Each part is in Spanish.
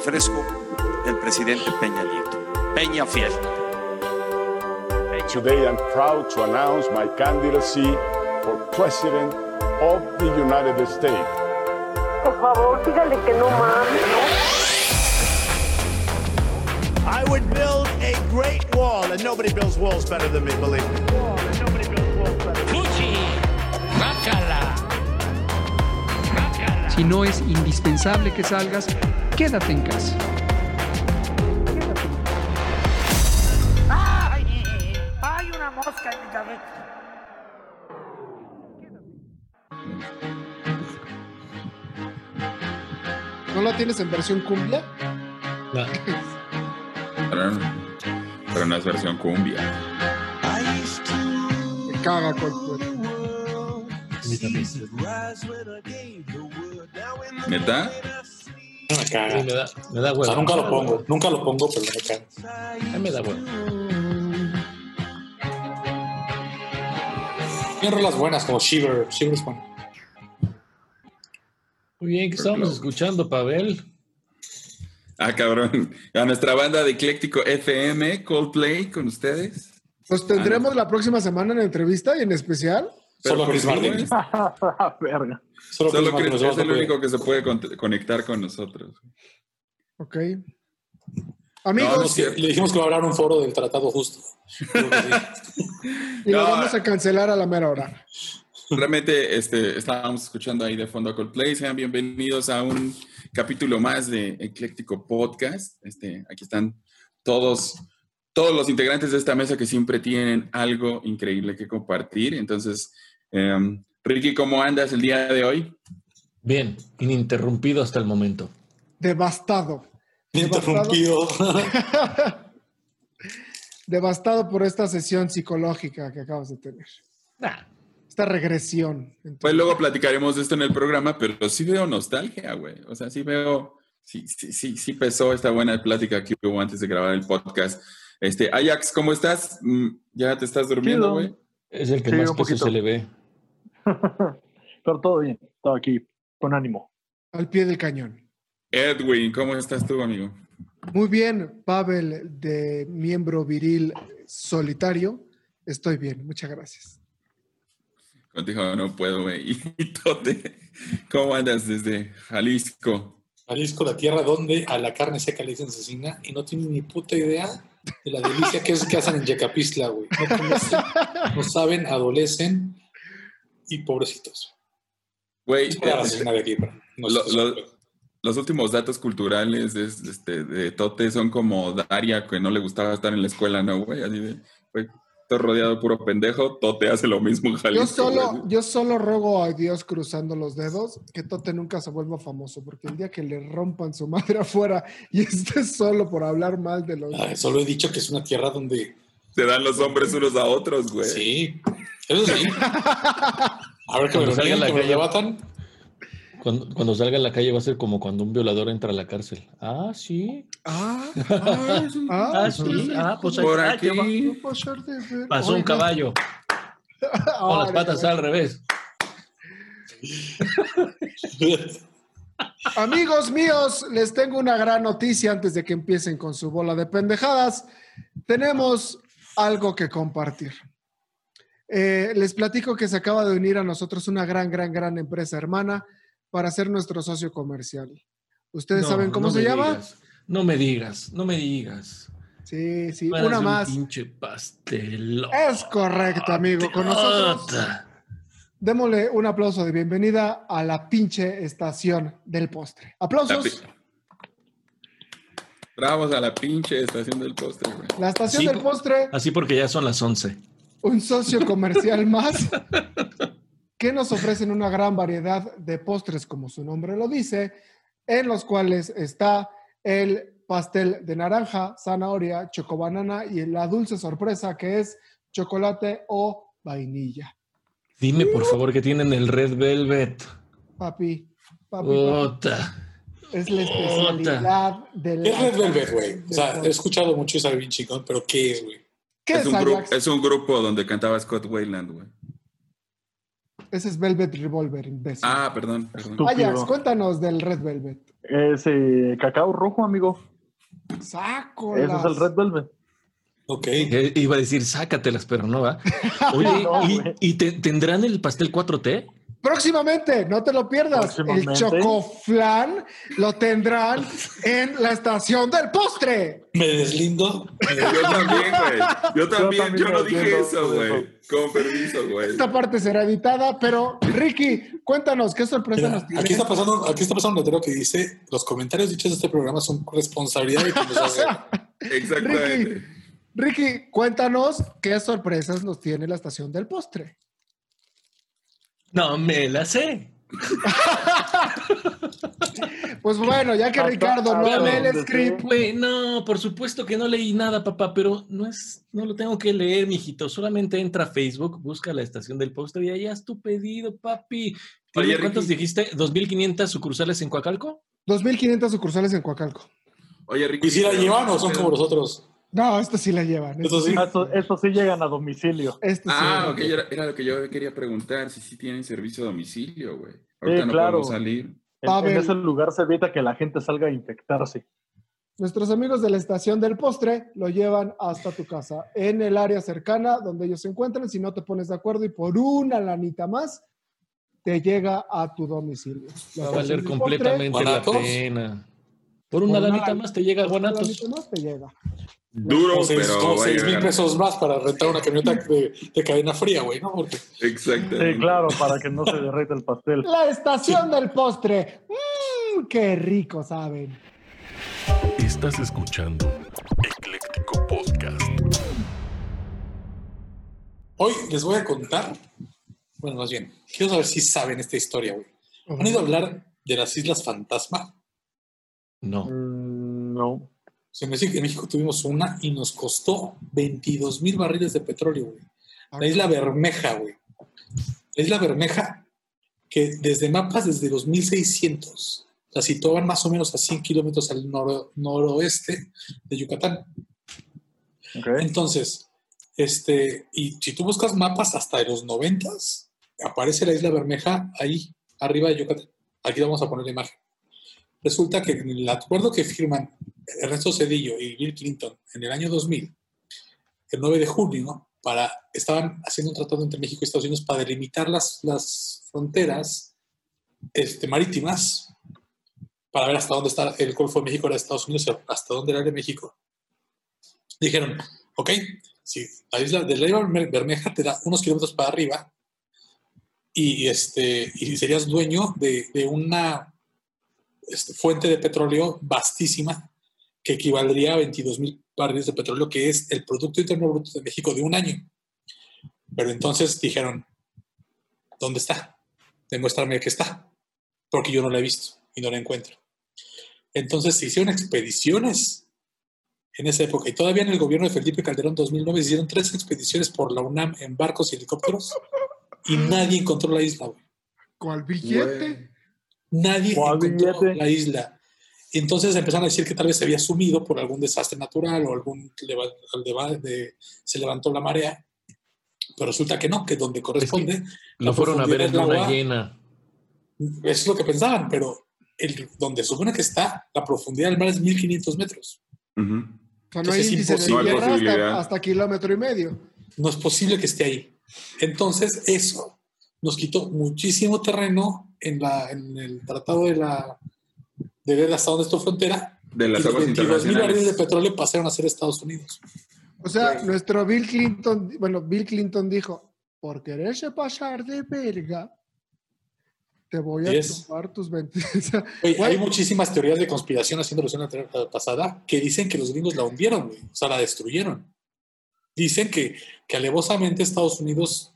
refresco del presidente Peña Nieto. Peña Fiel. Today I'm proud to announce my candidacy for President of the United States. Por favor, dígale que no mames, I would build a great wall, and nobody builds walls better than me, believe me. Si no es indispensable que salgas, quédate en casa. ¡Ay! ¡Hay una mosca en mi cabeza! ¿No la tienes en versión cumbia? No. Pero, pero no es versión cumbia. Me caga Coldplay. También. ¿Neta? No me caga. Sí, me da, me da O huevo. sea, nunca lo pongo, nunca lo pongo, pero me caga. A mí me da huevo. Tiene rolas buenas como Shiver. Shiver es bueno. Muy bien, ¿qué estábamos escuchando, Pavel? Ah, cabrón. A nuestra banda de Ecléctico FM, Coldplay, con ustedes. Los tendremos la próxima semana en entrevista y en especial. Pero Solo por Chris Martin. Verga. Solo, Solo Chris Chris es el único que se puede con- conectar con nosotros. Ok. Amigos, no, sí, le dijimos que va a hablar un foro del tratado justo. Y lo No. vamos a cancelar a la mera hora. Realmente este, estábamos escuchando ahí de fondo a Coldplay. Sean bienvenidos a un capítulo más de Ecléctico Podcast. Este, aquí están todos, todos los integrantes de esta mesa que siempre tienen algo increíble que compartir. Entonces, em, Ricky, ¿cómo andas el día de hoy? Bien, ininterrumpido hasta el momento. Devastado. Interrumpido. Devastado por esta sesión psicológica que acabas de tener. Nah, Esta regresión. Pues luego platicaremos de esto en el programa, pero sí veo nostalgia, güey. O sea, sí veo, sí, sí, sí, sí pesó esta buena plática que hubo antes de grabar el podcast. Este, Ajax, ¿cómo estás? Mm, ¿Ya te estás durmiendo, güey? es el que Sí, más poquito. se le ve. Pero todo bien, todo aquí, con ánimo. Al pie del cañón. Edwin, ¿cómo estás tú, amigo? Muy bien, Pavel, de miembro viril solitario. Estoy bien, muchas gracias. Contigo no puedo, Tote, ¿cómo andas desde Jalisco? Jalisco, la tierra donde a la carne seca le dicen cecina y no tienen ni puta idea de la delicia que es que hacen en Yecapistla, güey. No no saben, adolecen y pobrecitos. Güey, lo- los últimos datos culturales de, este, de Tote son como Daria, que no le gustaba estar en la escuela, ¿no, güey? Así de, güey, estoy rodeado de puro pendejo, Tote hace lo mismo en Jalisco. Yo solo, güey. yo solo ruego a Dios cruzando los dedos que Tote nunca se vuelva famoso, porque el día que le rompan su madre afuera y esté solo por hablar mal de los... Solo he dicho que es una tierra donde Se dan los hombres unos a otros, güey. sí, eso sí. A ver que me Cuando lo salga la que me calle. Cuando, cuando salga a la calle va a ser como cuando un violador entra a la cárcel. Ah, sí. Ah, ah, ah, Ah, sí. Ah, pues ahí Por aquí. ver. Pasó un caballo con las patas al revés. Amigos míos, les tengo una gran noticia antes de que empiecen con su bola de pendejadas. Tenemos algo que compartir. Eh, les platico que se acaba de unir a nosotros una gran, gran, gran empresa hermana para ser nuestro socio comercial. ¿Ustedes No, saben cómo no se llama? digas. No me digas, no me digas. Sí, sí, una un más. pinche pastel. Es correcto, amigo. Con nosotros, démosle un aplauso de bienvenida a la pinche estación del postre. La Aplausos. Bravos a la pinche estación del postre, güey. La estación del po- postre Así porque ya son las 11. Un socio comercial más que nos ofrecen una gran variedad de postres, como su nombre lo dice, en los cuales está el pastel de naranja, zanahoria, chocobanana y la dulce sorpresa que es chocolate o vainilla. Dime, por favor, que tienen el Red Velvet. Papi, papi, papi, Ota. es la especialidad del... Es Red Velvet, güey. O sea, he escuchado mucho y sabe bien chingón, pero ¿qué es, güey? ¿Qué Es es, un, grupo, Ajax? es un grupo donde cantaba Scott Wayland, güey. Ese es Velvet Revolver, imbécil. Ah, perdón, perdón. Ajax, cuéntanos del Red Velvet. Es eh, cacao rojo, amigo. Saco. Ese es el Red Velvet. Ok. Eh, Iba a decir, sácatelas, pero no va. Oye, No, ¿y, güey. y te- tendrán el pastel 4T? Próximamente, no te lo pierdas. El chocoflan lo tendrán en la estación del postre. Me deslindo. Yo también, güey. Yo también, también yo no me dije entiendo eso, güey. Con permiso, güey. Esta parte será editada, pero Ricky, cuéntanos, ¿qué sorpresa Mira, nos tiene? aquí está pasando, aquí está pasando un letrero que dice los comentarios dichos de este programa son responsabilidad de quienes hacen. Exactamente. Ricky, cuéntanos qué sorpresas nos tiene la estación del postre. No me la sé. Pues bueno, ya que Ricardo no lee el script, Güey, no, por supuesto que no leí nada, papá, pero no es, no lo tengo que leer, mijito. Solamente entra a Facebook, busca la estación del postre y ahí haz tu pedido, papi. ¿Tienes Oye, ¿Cuántos Ricky. dijiste? ¿2.500 sucursales en Coacalco? 2.500 sucursales en Coacalco. Oye, Ricky. ¿Y si la llevan o son como los otros? No, esto sí la llevan. Estos sí. Estos, estos sí llegan a domicilio. Esto sí. Ah, ok, era, era lo que yo quería preguntar, si sí tienen servicio a domicilio, güey. Ahorita Sí, no claro. podemos salir. En, ese lugar se evita que la gente salga a infectarse. Nuestros amigos de la estación del postre lo llevan hasta tu casa, en el área cercana donde ellos se encuentran. Si no te pones de acuerdo y por una lanita más, te llega a tu domicilio. La Va a valer completamente la ¿Guanatos? pena. Por una Por una lanita lan- más te llega postre, una Guanatos. lanita más te llega. Duro, Como seis, pero como va a seis mil llegar. pesos más para rentar una camioneta de, de cadena fría, güey, ¿no? Porque Exactamente. Sí, claro, para que no se derrita el pastel. La estación del postre. ¡Mmm! ¡Qué rico saben! Estás escuchando Ecléctico Podcast. hoy les voy a contar, bueno, más bien, quiero saber si saben esta historia, güey. ¿Han ido a hablar de las Islas Fantasma? No. Mm, no. O sea, en México, en México tuvimos una y nos costó 22 mil barriles de petróleo, güey. La isla Bermeja, güey. La isla Bermeja, que desde mapas desde los 1600 la situaban más o menos a 100 kilómetros al noro- noroeste de Yucatán. Entonces, este, y si tú buscas mapas hasta de los 90 aparece la isla Bermeja ahí, arriba de Yucatán. Aquí vamos a poner la imagen. Resulta que en el acuerdo que firman Ernesto Cedillo y Bill Clinton en el año 2000, el 9 de junio, para, estaban haciendo un tratado entre México y Estados Unidos para delimitar las, las fronteras este, marítimas, para ver hasta dónde está el Golfo de México de Estados Unidos, hasta dónde era de México. Dijeron, ok, si la isla de la isla Berme- Bermeja te da unos kilómetros para arriba y, este, y serías dueño de, de una este, fuente de petróleo vastísima que equivaldría a 22 mil barriles de petróleo, que es el Producto Interno Bruto de México de un año. Pero entonces dijeron, ¿dónde está? Demuéstrame que está, porque yo no la he visto y no la encuentro. Entonces se hicieron expediciones en esa época y todavía en el gobierno de Felipe Calderón 2009 se hicieron tres expediciones por la UNAM en barcos y helicópteros y nadie encontró la isla, güey. ¿Cuál billete? Nadie ¿Cuál encontró billete? la isla. Entonces empezaron a decir que tal vez se había sumido por algún desastre natural o algún leva- leva- de- se levantó la marea. Pero resulta que no, que donde corresponde. Lo la fueron a ver en agua- llena. Eso es lo que pensaban, pero el, donde supone que está, la profundidad del mar es 1500 metros. Ujú. O sea, no hay Entonces, es imposible. No hay hasta, hasta kilómetro y medio. No es posible que esté ahí. Entonces, eso nos quitó muchísimo terreno en, la, en el tratado de la de ver hasta dónde es tu frontera. De las y los aguas 22 mil barriles de internacionales. petróleo pasaron a ser Estados Unidos. O sea, nuestro Bill Clinton, bueno, Bill Clinton dijo, por quererse pasar de verga, te voy a Yes. tomar tus 20. o sea, Oye, güey, hay muchísimas teorías de conspiración haciendo alusión a la pasada que dicen que los gringos la hundieron, güey. O sea, la destruyeron. Dicen que, que alevosamente Estados Unidos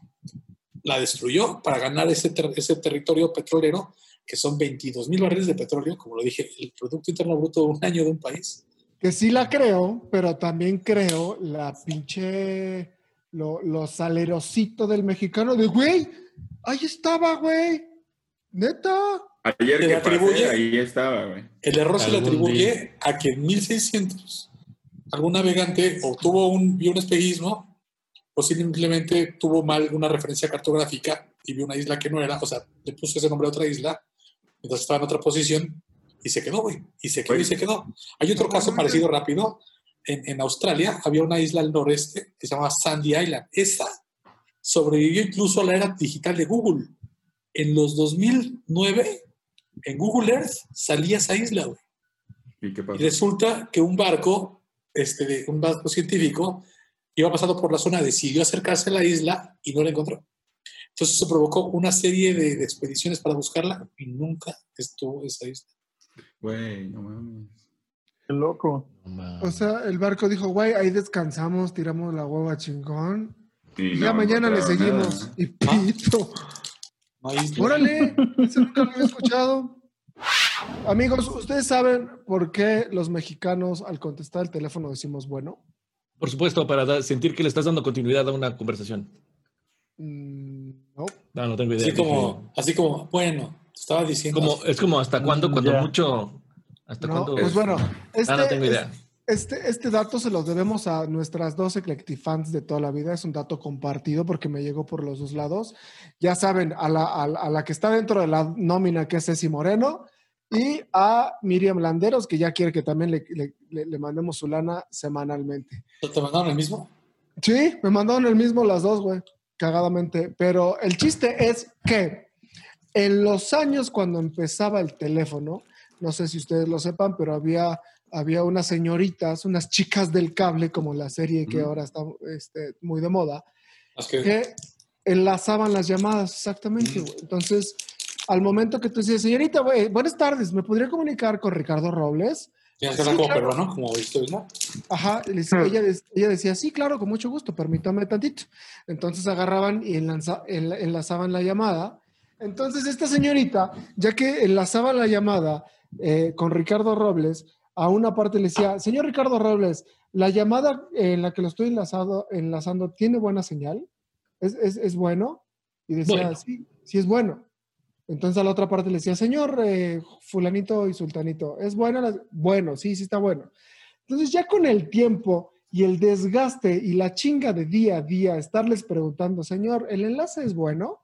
la destruyó para ganar ese, ter- ese territorio petrolero, que son 22 mil barriles de petróleo, como lo dije, el Producto Interno Bruto de un año de un país. que sí la creo, pero también creo la pinche, lo, lo salerosito del mexicano de, güey, ahí estaba, güey, neta. Ayer Se le que pasé, atribuye- ahí estaba, güey. El error se le atribuye día. a que en 1600 algún navegante obtuvo un, vio un espejismo o simplemente tuvo mal una referencia cartográfica y vio una isla que no era, o sea, le puso ese nombre a otra isla, mientras estaba en otra posición Y se quedó, güey. Y se quedó y se quedó. Hay otro caso parecido rápido. En, en Australia había una isla al noreste que se llama Sandy Island. Esa sobrevivió incluso a la era digital de Google. En los 2009, en Google Earth salía esa isla, güey. ¿Y qué Y resulta que un barco, este, un barco científico, iba pasando por la zona, decidió acercarse a la isla y no la encontró. Entonces se provocó una serie de, de expediciones para buscarla y nunca estuvo esa isla. Güey, no mames. Qué loco. O sea, el barco dijo, güey, ahí descansamos, tiramos la hueva chingón. Y Y ya no mañana le seguimos. nada. Y pito. No hay isla. Órale, eso nunca lo había escuchado. Amigos, ¿ustedes saben por qué los mexicanos al contestar el teléfono decimos bueno? Por supuesto, para sentir que le estás dando continuidad a una conversación. Mm, no. No, tengo idea. Así como, así como, bueno, estaba diciendo. Como- es como hasta cuándo, cuando mucho. ¿Hasta No, cuándo? pues bueno, este, Ah, no tengo idea. Este, este dato se los debemos a nuestras dos Eclectifans de toda la vida. Es un dato compartido porque me llegó por los dos lados. Ya saben, a la, a la- a la que está dentro de la nómina, que es Ceci Moreno, y a Miriam Landeros, que ya quiere que también le, le- le- le mandemos su lana semanalmente. ¿Te mandaron el mismo? Sí, me mandaron el mismo las dos, güey, cagadamente. Pero el chiste es que en los años cuando empezaba el teléfono, no sé si ustedes lo sepan, pero había, había unas señoritas, unas chicas del cable, como la serie que ahora está este, muy de moda, que- enlazaban las llamadas, exactamente. Entonces, al momento que tú decías, señorita, güey, buenas tardes, ¿me podría comunicar con Ricardo Robles? Tienes que Sí, como claro. peruano, como. Ajá, decía- ella, de- ella decía, sí, claro, con mucho gusto, permítame tantito. Entonces agarraban y enlaza- enla- enlazaban la llamada. Entonces esta señorita, ya que enlazaba la llamada eh, con Ricardo Robles, a una parte le decía, señor Ricardo Robles, la llamada en la que lo estoy enlazado, enlazando tiene buena señal, ¿es, es, es bueno? Y decía, Bueno. sí, sí es bueno. Entonces a la otra parte le decía, señor eh, fulanito y sultanito, ¿es bueno? Bueno, sí, sí está bueno. Entonces ya con el tiempo y el desgaste y la chinga de día a día, estarles preguntando, señor, ¿el enlace es bueno?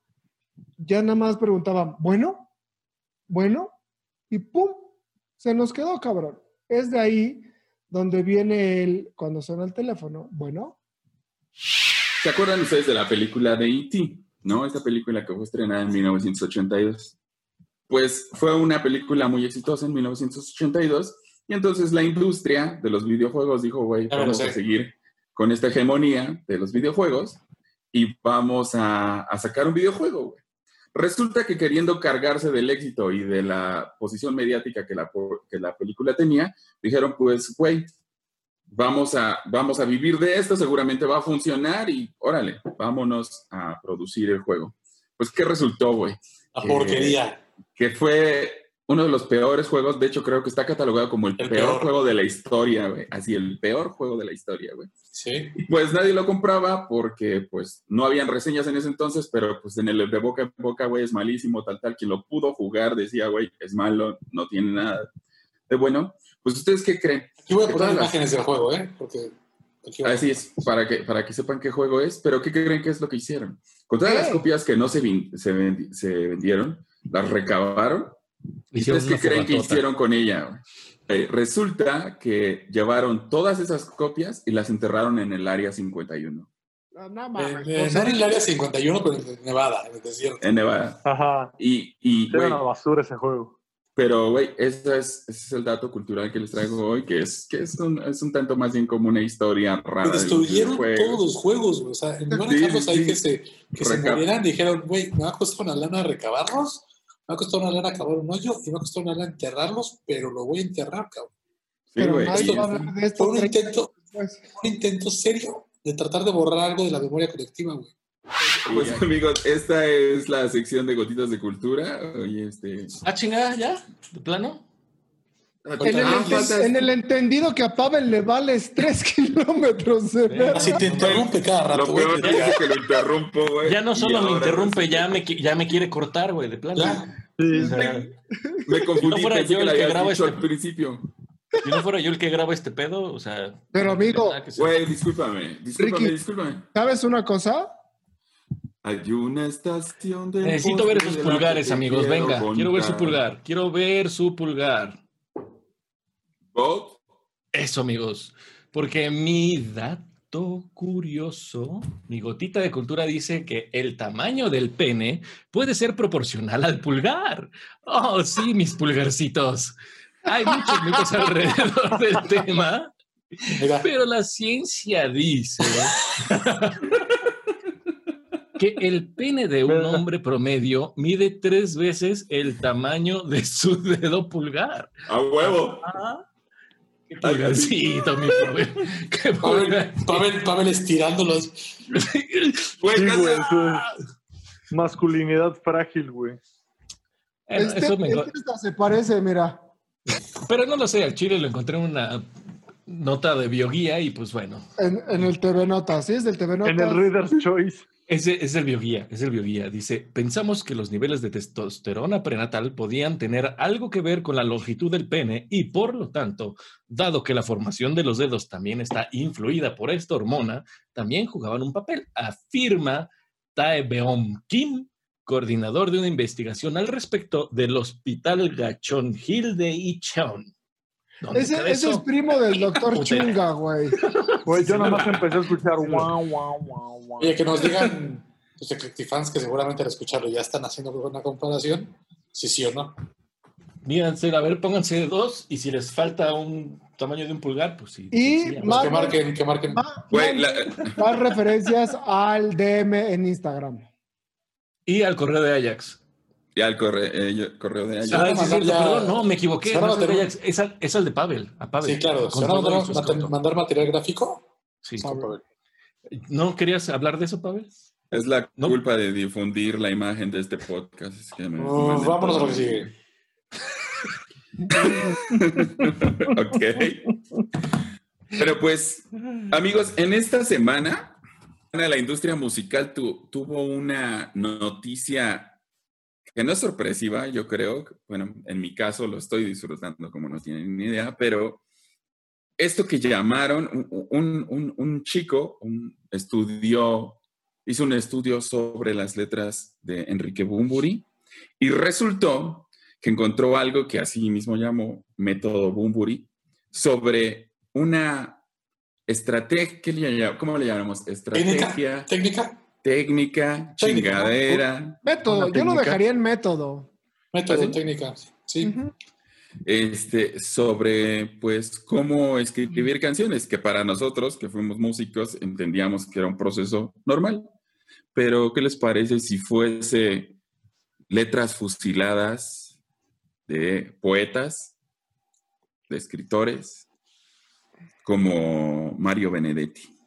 Ya nada más preguntaban, ¿bueno? ¿Bueno? Y ¡pum! Se nos quedó, cabrón. Es de ahí donde viene el, cuando suena el teléfono, ¿bueno? ¿Se acuerdan ustedes de la película de E.T.? ¿No? Esta película que fue estrenada en 1982. Pues fue una película muy exitosa en 1982 y entonces la industria de los videojuegos dijo, güey, vamos sé. a seguir con esta hegemonía de los videojuegos y vamos a, a sacar un videojuego, güey. Resulta que queriendo cargarse del éxito y de la posición mediática que la, que la película tenía, dijeron, pues, güey, vamos a, vamos a vivir de esto, seguramente va a funcionar y órale, vámonos a producir el juego. Pues, ¿qué resultó, güey? La Que- porquería. Que fue uno de los peores juegos, de hecho creo que está catalogado como el, El peor, peor. juego de la historia, güey. Así, el peor juego de la historia, güey. Sí. Y pues nadie lo compraba porque pues no habían reseñas en ese entonces, pero pues en el de boca en boca, güey, es malísimo, tal, tal. Quien lo pudo jugar decía, güey, es malo, no tiene nada de bueno. Pues ustedes qué creen? Aquí voy a poner las- imágenes del juego, ¿eh? Porque Así es, para que, para que sepan qué juego es, pero ¿qué creen que es lo que hicieron? Con todas las ¿Qué? copias que no se, vin- se, vendi- se vendieron, las recabaron. ¿Y Hicieron ¿Ustedes qué creen que hicieron con ella? Eh, resulta que llevaron todas esas copias y las enterraron en el área 51, No, no Eh, mames. eh, no en el área 51, pero en Nevada, en el desierto. en Nevada. Ajá. Y, y Era una basura ese juego. Pero, güey, ese es, ese es el dato cultural que les traigo hoy, que es, que es, un, es un tanto más bien como una historia rara. Y de los destruyeron todos los juegos, güey. O sea, en lugar de Sí, dejarlos ahí sí. que se, que se murieran, dijeron, güey, me va a costar una lana recabarlos, me va a costar una lana cavar un hoyo y me va a costar una lana enterrarlos, pero lo voy a enterrar, cabrón. Sí, pero güey, nadie y- va a hablar de esto. Fue un 30 intento, un intento serio de tratar de borrar algo de la memoria colectiva, güey. Pues amigos, esta es la sección de gotitas de cultura. Oye, este. Ah, chingada, ya, de plano. En el, Ah, en el entendido que a Pavel le vales 3 kilómetros de. Así te interrumpe cada rato, Lo güey. peor es que lo interrumpo, güey. Ya no solo me interrumpe, ya me, ya me quiere cortar, güey, de plano. Ya. Sí. O sea, Me confundí, Si no fuera pensé yo que el lo que dicho este- al principio. si no fuera yo el que graba este pedo, o sea. Pero, amigo, Güey, discúlpame, discúlpame, Ricky. discúlpame. ¿Sabes una cosa? Hay una estación de. Necesito ver esos pulgares, amigos. Venga, quiero ver su pulgar. Quiero ver su pulgar. Vote. Eso, amigos. Porque mi dato curioso, mi gotita de cultura dice que el tamaño del pene puede ser proporcional al pulgar. Oh, sí, mis pulgarcitos. Hay muchos mitos alrededor del tema, Mira, pero la ciencia dice que el pene de un hombre promedio mide tres veces el tamaño de su dedo pulgar. A huevo. Ah, qué pulgarcito, mi pobre. Qué Pavel, pulgar. Pavel, Pavel estirándolos. Güey, Sí, güey, casa- eso es masculinidad frágil, güey. Este, eso me- este hasta se parece, mira. Pero no lo sé, al chile lo encontré en una nota de bioguía y pues bueno, En, en el TV Notas, ¿sí? Es del TV Notas. En el Reader's Choice. Ese es el bioguía, es el bioguía. Dice, pensamos que los niveles de testosterona prenatal podían tener algo que ver con la longitud del pene y por lo tanto, dado que la formación de los dedos también está influida por esta hormona, también jugaban un papel, afirma Tae Beom Kim, coordinador de una investigación al respecto del Hospital Gachon Hill de Icheon. ¿Dónde Ese, ese es primo del doctor. Chunga, güey. Güey, yo Sí, nada más sí. empecé a escuchar guau, guau, guau, guau. Oye, que nos digan los Eclectifans que seguramente al escucharlo ya están haciendo una comparación. Sí, sí o no. Mírense, a ver, pónganse de dos y si les falta un tamaño de un pulgar, pues sí. Y sí, Pues más- que marquen, que marquen. Güey, la- Más referencias al DM en Instagram. Y al correo de Ajax. Ya el correo, eh, correo de sí, ya- perdón, no, me equivoqué. No es, el de tener- Ajax, es, al, es al de Pavel. A Pavel. Sí, claro. Con ¿Se van a todo y mandar, material gráfico? Sí. Pavel. ¿No querías hablar de eso, Pavel? Es la No. culpa de difundir la imagen de este podcast. Es que me- Uh, me- vámonos a lo que sigue. ok. Pero pues, amigos, en esta semana, la industria musical tu- tuvo una noticia que no es sorpresiva, yo creo. Bueno, en mi caso lo estoy disfrutando como no tienen ni idea, pero esto que llamaron, un, un- un- chico un estudió, hizo un estudio sobre las letras de Enrique Bumburi y resultó que encontró algo que así mismo llamó método Bumburi sobre una estrategia, ¿qué le llam- ¿cómo le llamamos? Estrategia, ¿Técnica? técnica, chingadera, Método, yo lo técnica. dejaría en método. Método, técnica. Sí. Este, sobre pues cómo escribir canciones, que para nosotros que fuimos músicos entendíamos que era un proceso normal. Pero, ¿qué les parece si fuese letras fusiladas de poetas, de escritores, como Mario Benedetti?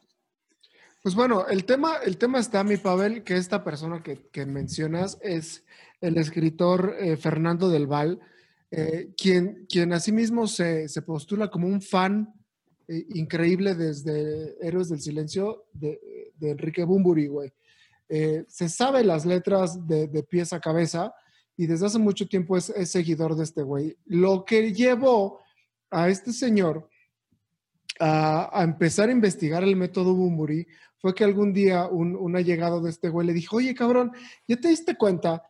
Pues bueno, el tema, el tema está, mi Pavel, que esta persona que, que mencionas es el escritor eh, Fernando del Val, eh, quien, quien asimismo se, se postula como un fan eh, increíble desde Héroes del Silencio de, Enrique Bumburi, güey. Se sabe las letras de, de pies a cabeza y desde hace mucho tiempo es, es seguidor de este güey. Lo que llevó a este señor a, a empezar a investigar el método Bumburi fue que algún día un, un allegado de este güey le dijo, oye cabrón, ¿ya te diste cuenta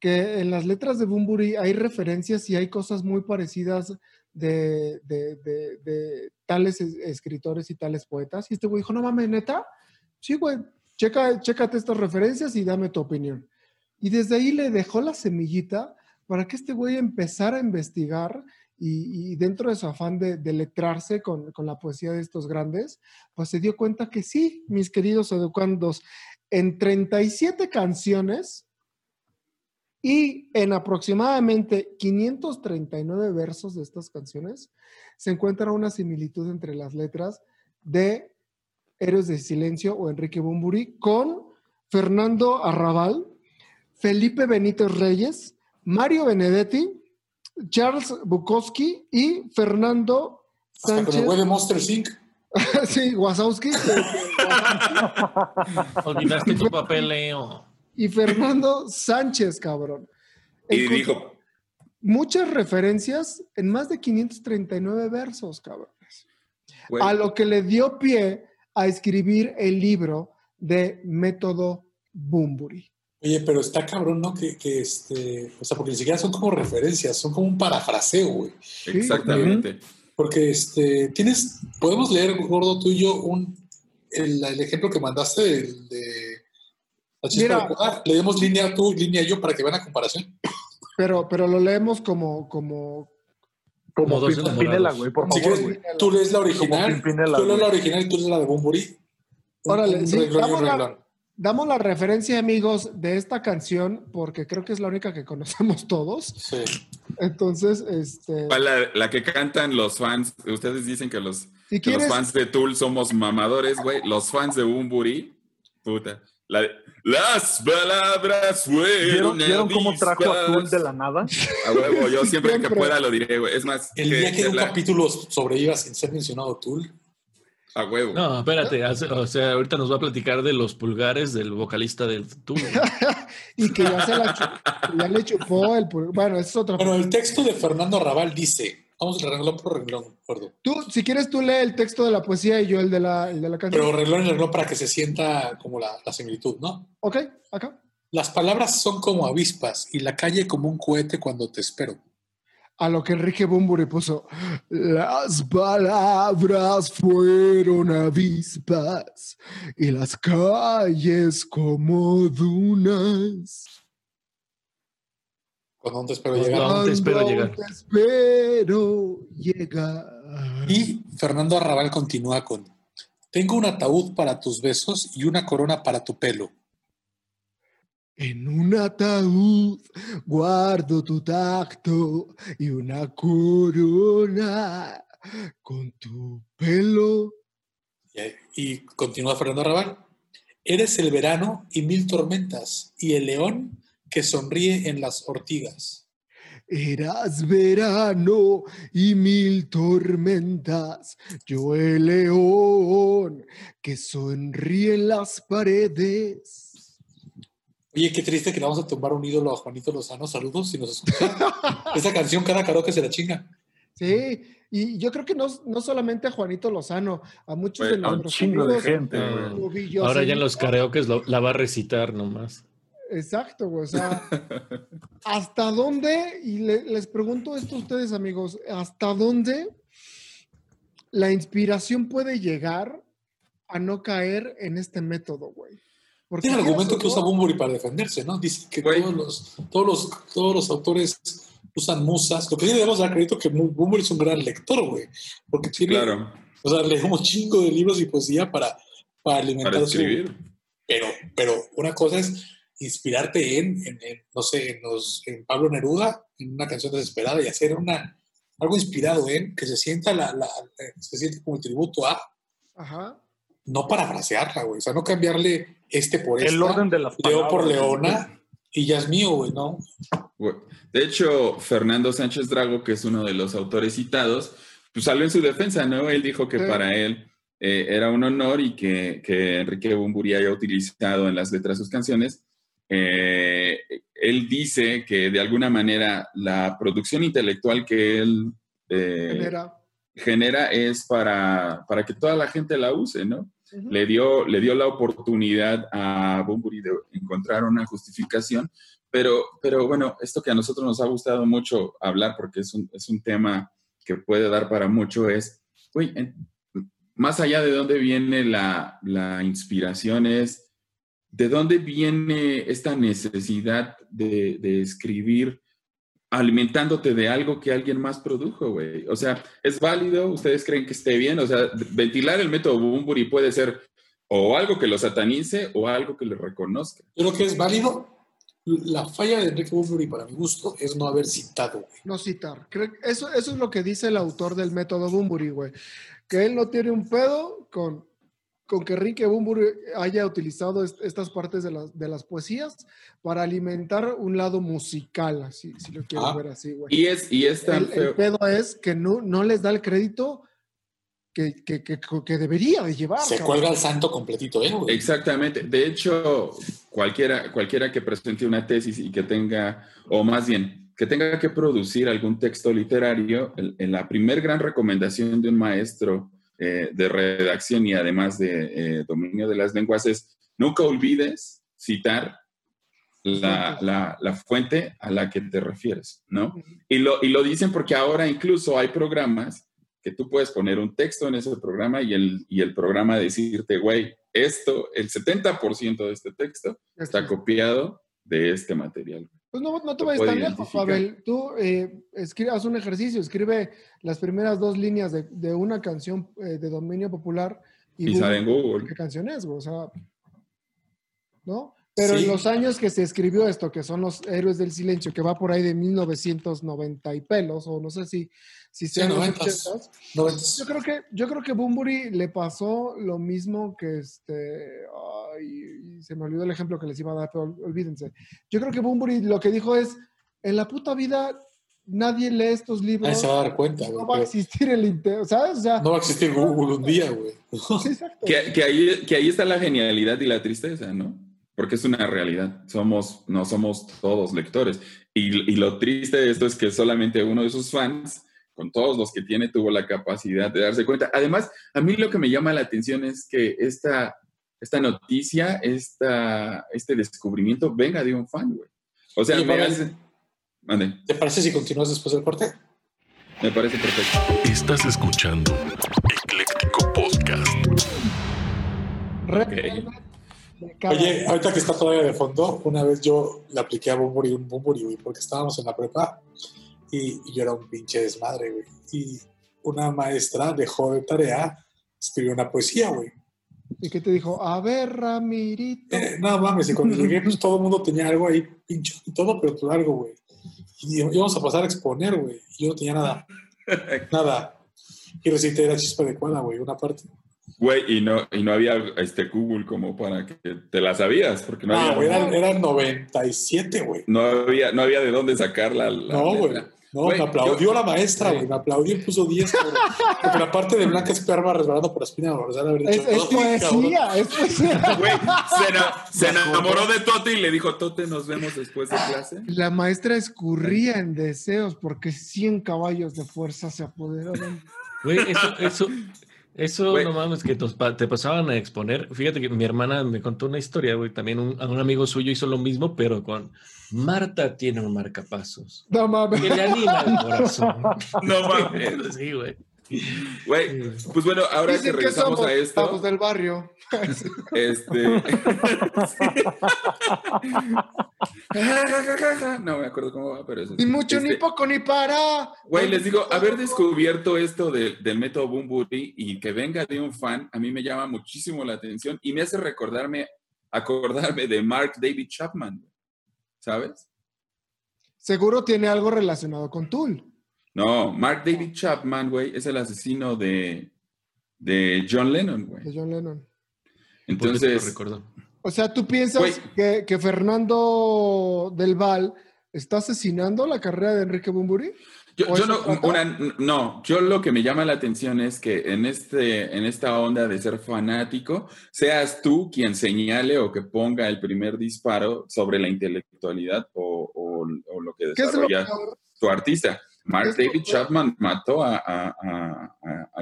que en las letras de Bumburi hay referencias y hay cosas muy parecidas de, de- tales es- escritores y tales poetas? Y este güey dijo, no mames, neta, sí güey, checa, chécate estas referencias y dame tu opinión. Y desde ahí le dejó la semillita para que este güey empezara a investigar y, dentro de su afán de, letrarse con, con la poesía de estos grandes, pues se dio cuenta que sí, mis queridos educandos, en 37 canciones y en aproximadamente 539 versos de estas canciones, se encuentra una similitud entre las letras de Héroes de Silencio o Enrique Bumburi con Fernando Arrabal, Felipe Benítez Reyes, Mario Benedetti, Charles Bukowski y Fernando Hasta Sánchez. de Monster Inc. sí, Wazowski. Olvidaste tu papel, Leo. y Fernando Sánchez, cabrón. Y dijo, muchas referencias en más de 539 versos, cabrón. güey, A lo que le dio pie a escribir el libro de Método Bumburi. Oye, pero está cabrón, ¿no? Que, que este, o sea, porque ni siquiera son como referencias, son como un parafraseo, güey. exactamente. Porque este, tienes, podemos leer, gordo tuyo, un, el, el ejemplo que mandaste del- de, la chispa Mira. Leemos línea tú, línea yo para que vean la comparación. Pero, pero lo leemos como, como, Como, Como dos Pin- enamorados. Pinela, güey, por Si favor, quieres, güey. tú lees la original, Pimpinela, tú lees la original y tú lees la de Bumburi. Un- Órale, un sí, damos la- referencia, amigos, de esta canción, porque creo que es la única que conocemos todos. Sí. Entonces, este, ¿Cuál La, la que cantan los fans, ustedes dicen que los, si que los quieres, fans de Tool somos mamadores, güey. Los fans de Bumburi, puta. La de, las palabras fueron. ¿Vieron, ¿vieron cómo trajo a Tool de la nada? A huevo, yo siempre, Siempre. que pueda lo diré, güey. Es más, El que- día que que un la- capítulo sobreviva sin ser mencionado Tool, a huevo. No, espérate, hace- o sea, ahorita nos va a platicar de los pulgares del vocalista del Tool. y que ya se la chu- ya le chupó el pul- Bueno, esa es otra. Bueno, el texto de Fernando Arrabal dice, vamos renglón por renglón, gordo. Tú, si quieres, tú lee el texto de la poesía y yo el de la, el de la canción. Pero renglón y renglón para que se sienta como la, la similitud, ¿no? ok, acá. Las palabras son como avispas y la calle como un cohete cuando te espero. A lo que Enrique Bumburi puso, las palabras fueron avispas y las calles como dunas. Cuando te espero llegar. aún te espero Cuando llegar. te espero llegar. Y Fernando Arrabal continúa con, tengo un ataúd para tus besos y una corona para tu pelo. En un ataúd guardo tu tacto y una corona con tu pelo. Y, y continúa Fernando Arrabal, eres el verano y mil tormentas y el león que sonríe en las ortigas. Eras verano y mil tormentas, yo el león que sonríe en las paredes. Oye, qué triste que le vamos a tumbar un ídolo a Juanito Lozano. Saludos si nos escuchan. Esa canción cada karaoke se la chinga. Sí, y yo creo que no, no solamente a Juanito Lozano, a muchos Güey, de a un nuestros chingo de amigos, gente, güey. Tobillo Ahora ya en los karaokes lo- la va a recitar nomás. Exacto, güey. O sea, ¿hasta dónde? Y le- les pregunto esto a ustedes, amigos, ¿hasta dónde la inspiración puede llegar a no caer en este método, güey? Porque Tiene el argumento que usa Bumburi para defenderse, ¿no? Dice que Güey. todos los, todos, los, todos los autores usan musas. Lo que sí debemos dar crédito que Mu- Bumburi es un gran lector, güey. Porque tiene, Claro, o sea, leemos un chingo de libros y poesía para, para alimentar para su- escribir. Pero, pero una cosa es inspirarte en, en- en, no sé, en, los, en Pablo Neruda, en una canción desesperada y hacer una, algo inspirado en que se sienta la, la- se siente como el tributo a, Ajá. no parafrasearla, güey. O sea, no cambiarle este por esta, El orden de las Leo por. Leona y ya es mío, güey, ¿no? De hecho, Fernando Sánchez Drago, que es uno de los autores citados, pues salió en su defensa, ¿no? Él dijo que Sí. para él eh, era un honor y que, que Enrique Bumburi haya utilizado en las letras sus canciones. Eh, él dice que de alguna manera la producción intelectual que él eh, Genera. genera es para, para que toda la gente la use, ¿no? Le dio, le dio la oportunidad a Bumburi de encontrar una justificación, pero, pero bueno, esto que a nosotros nos ha gustado mucho hablar, porque es un, es un tema que puede dar para mucho, es, más allá de dónde viene la, la inspiración, es de dónde viene esta necesidad de, de escribir alimentándote de algo que alguien más produjo, güey. O sea, es válido, ustedes creen que esté bien, o sea, ventilar el método Bumburi puede ser o algo que lo satanice o algo que le reconozca. Yo creo que es válido. La falla de Enrique Bumburi, para mi gusto, es no haber citado, güey. No citar. Creo- Eso, eso es lo que dice el autor del método Bumburi, güey. Que él no tiene un pedo con, con que Enrique Bumburi haya utilizado est- estas partes de las, de las poesías para alimentar un lado musical, así, si lo quieres Ah. ver así, güey. Y es, y es tan El, pedo es que no, no les da el crédito que, que, que, que debería de llevar. Se cabrón. cuelga el santo completito, ¿eh, güey? Exactamente. De hecho, cualquiera, cualquiera que presente una tesis y que tenga, o más bien, que tenga que producir algún texto literario, el- en la primer gran recomendación de un maestro eh, de redacción y además de eh, dominio de las lenguas es nunca olvides citar la, la- la fuente a la que te refieres, ¿no? Y lo, y lo dicen porque ahora incluso hay programas que tú puedes poner un texto en ese programa y el, y el programa decirte, güey, esto, el 70% de este texto está copiado de este material. Pues no, no te vayas tan lejos. Pavel. Tú eh, escribe, haz un ejercicio, escribe las primeras dos líneas de, de una canción eh, de dominio popular Y Google sale en Google. qué canción es, o sea, ¿no? Pero Sí. en los años que se escribió esto, que son los héroes del silencio, que va por ahí de 1990 y pelos, o no sé si, si Sí, sean los 90s. 80s, 90s. yo creo que, yo creo que Bumburi le pasó lo mismo que este. Ay, se me olvidó el ejemplo que les iba a dar, pero ol- olvídense. Yo creo que Bumburi lo que dijo es: en la puta vida nadie lee estos libros. Nadie se va a dar cuenta, güey. No va a existir el internet, ¿sabes? O sea, No va a existir Google un día, güey. sí, exacto. Que, que ahí, que ahí está la genialidad y la tristeza, ¿no? Porque es una realidad. Somos, no somos todos lectores. Y, y lo triste de esto es que solamente uno de sus fans, con todos los que tiene, tuvo la capacidad de darse cuenta. Además, a mí lo que me llama la atención es que esta, esta noticia, esta, este descubrimiento venga de un fan, güey. O sea, me, hace- Mande, ¿Te parece si continúas después del corte? me parece perfecto. Estás escuchando Ecléctico Podcast. Caga. Oye, ahorita que está todavía de fondo, una vez yo le apliqué a Bumburi un Bumburi, güey, porque estábamos en la prepa y, y yo era un pinche desmadre, güey. Y una maestra dejó de tarea escribir una poesía, güey. ¿Y qué te dijo? A ver, Ramirito. Eh, no mames, y cuando llegué, pues todo el mundo tenía algo ahí, pincho y todo, pero pues algo, güey. Y íbamos a pasar a exponer, güey. Y yo no tenía nada. nada. Y recité la chispa adecuada, güey, una parte. Güey, y no, y no había este Google como para que te la sabías, porque no Ah, había... eran, eran 97, güey. No había, no había de dónde sacar la. la No, güey. No, Güey, me aplaudió yo- la maestra, güey. Me aplaudió y puso 10, cabrón. Porque la parte de Blanca Esperma resbalando por la espina dorsal haber Es, dicho. es "Ay, cabrón". poesía, es poesía. Güey, se, se enamoró de Tote y le dijo, Tote, nos vemos después de clase. La maestra escurría en deseos porque 100 caballos de fuerza se apoderaron. Güey, eso, eso, eso Güey. no mames, que te pasaban a exponer. Fíjate que mi hermana me contó una historia, güey. También un, a un amigo suyo hizo lo mismo, pero con Marta tiene un marcapasos. No mames. Que le anima el corazón. No mames. Sí, güey. Güey, pues bueno, ahora que Dicen que regresamos somos a esto, del barrio. este. no me acuerdo cómo va, pero eso. Ni mucho, ni Este, poco, ni para. Güey, les digo, haber descubierto esto de- del método Bumburi y que venga de un fan, a mí me llama muchísimo la atención y me hace recordarme, acordarme de Mark David Chapman, ¿sabes? Seguro tiene algo relacionado con Tool. No, Mark David Chapman, güey, es el asesino de, de John Lennon, güey. de John Lennon. Entonces, recordó. O sea, ¿tú piensas que, que Fernando del Val está asesinando la carrera de Enrique Bumburi? Yo, ¿O yo no, una- no, yo lo que me llama la atención es que en, este, en esta onda de ser fanático, seas tú quien señale o que ponga el primer disparo sobre la intelectualidad o, o- o lo que ¿Qué es lo desarrolla tu artista. Mark David? Chapman mató a,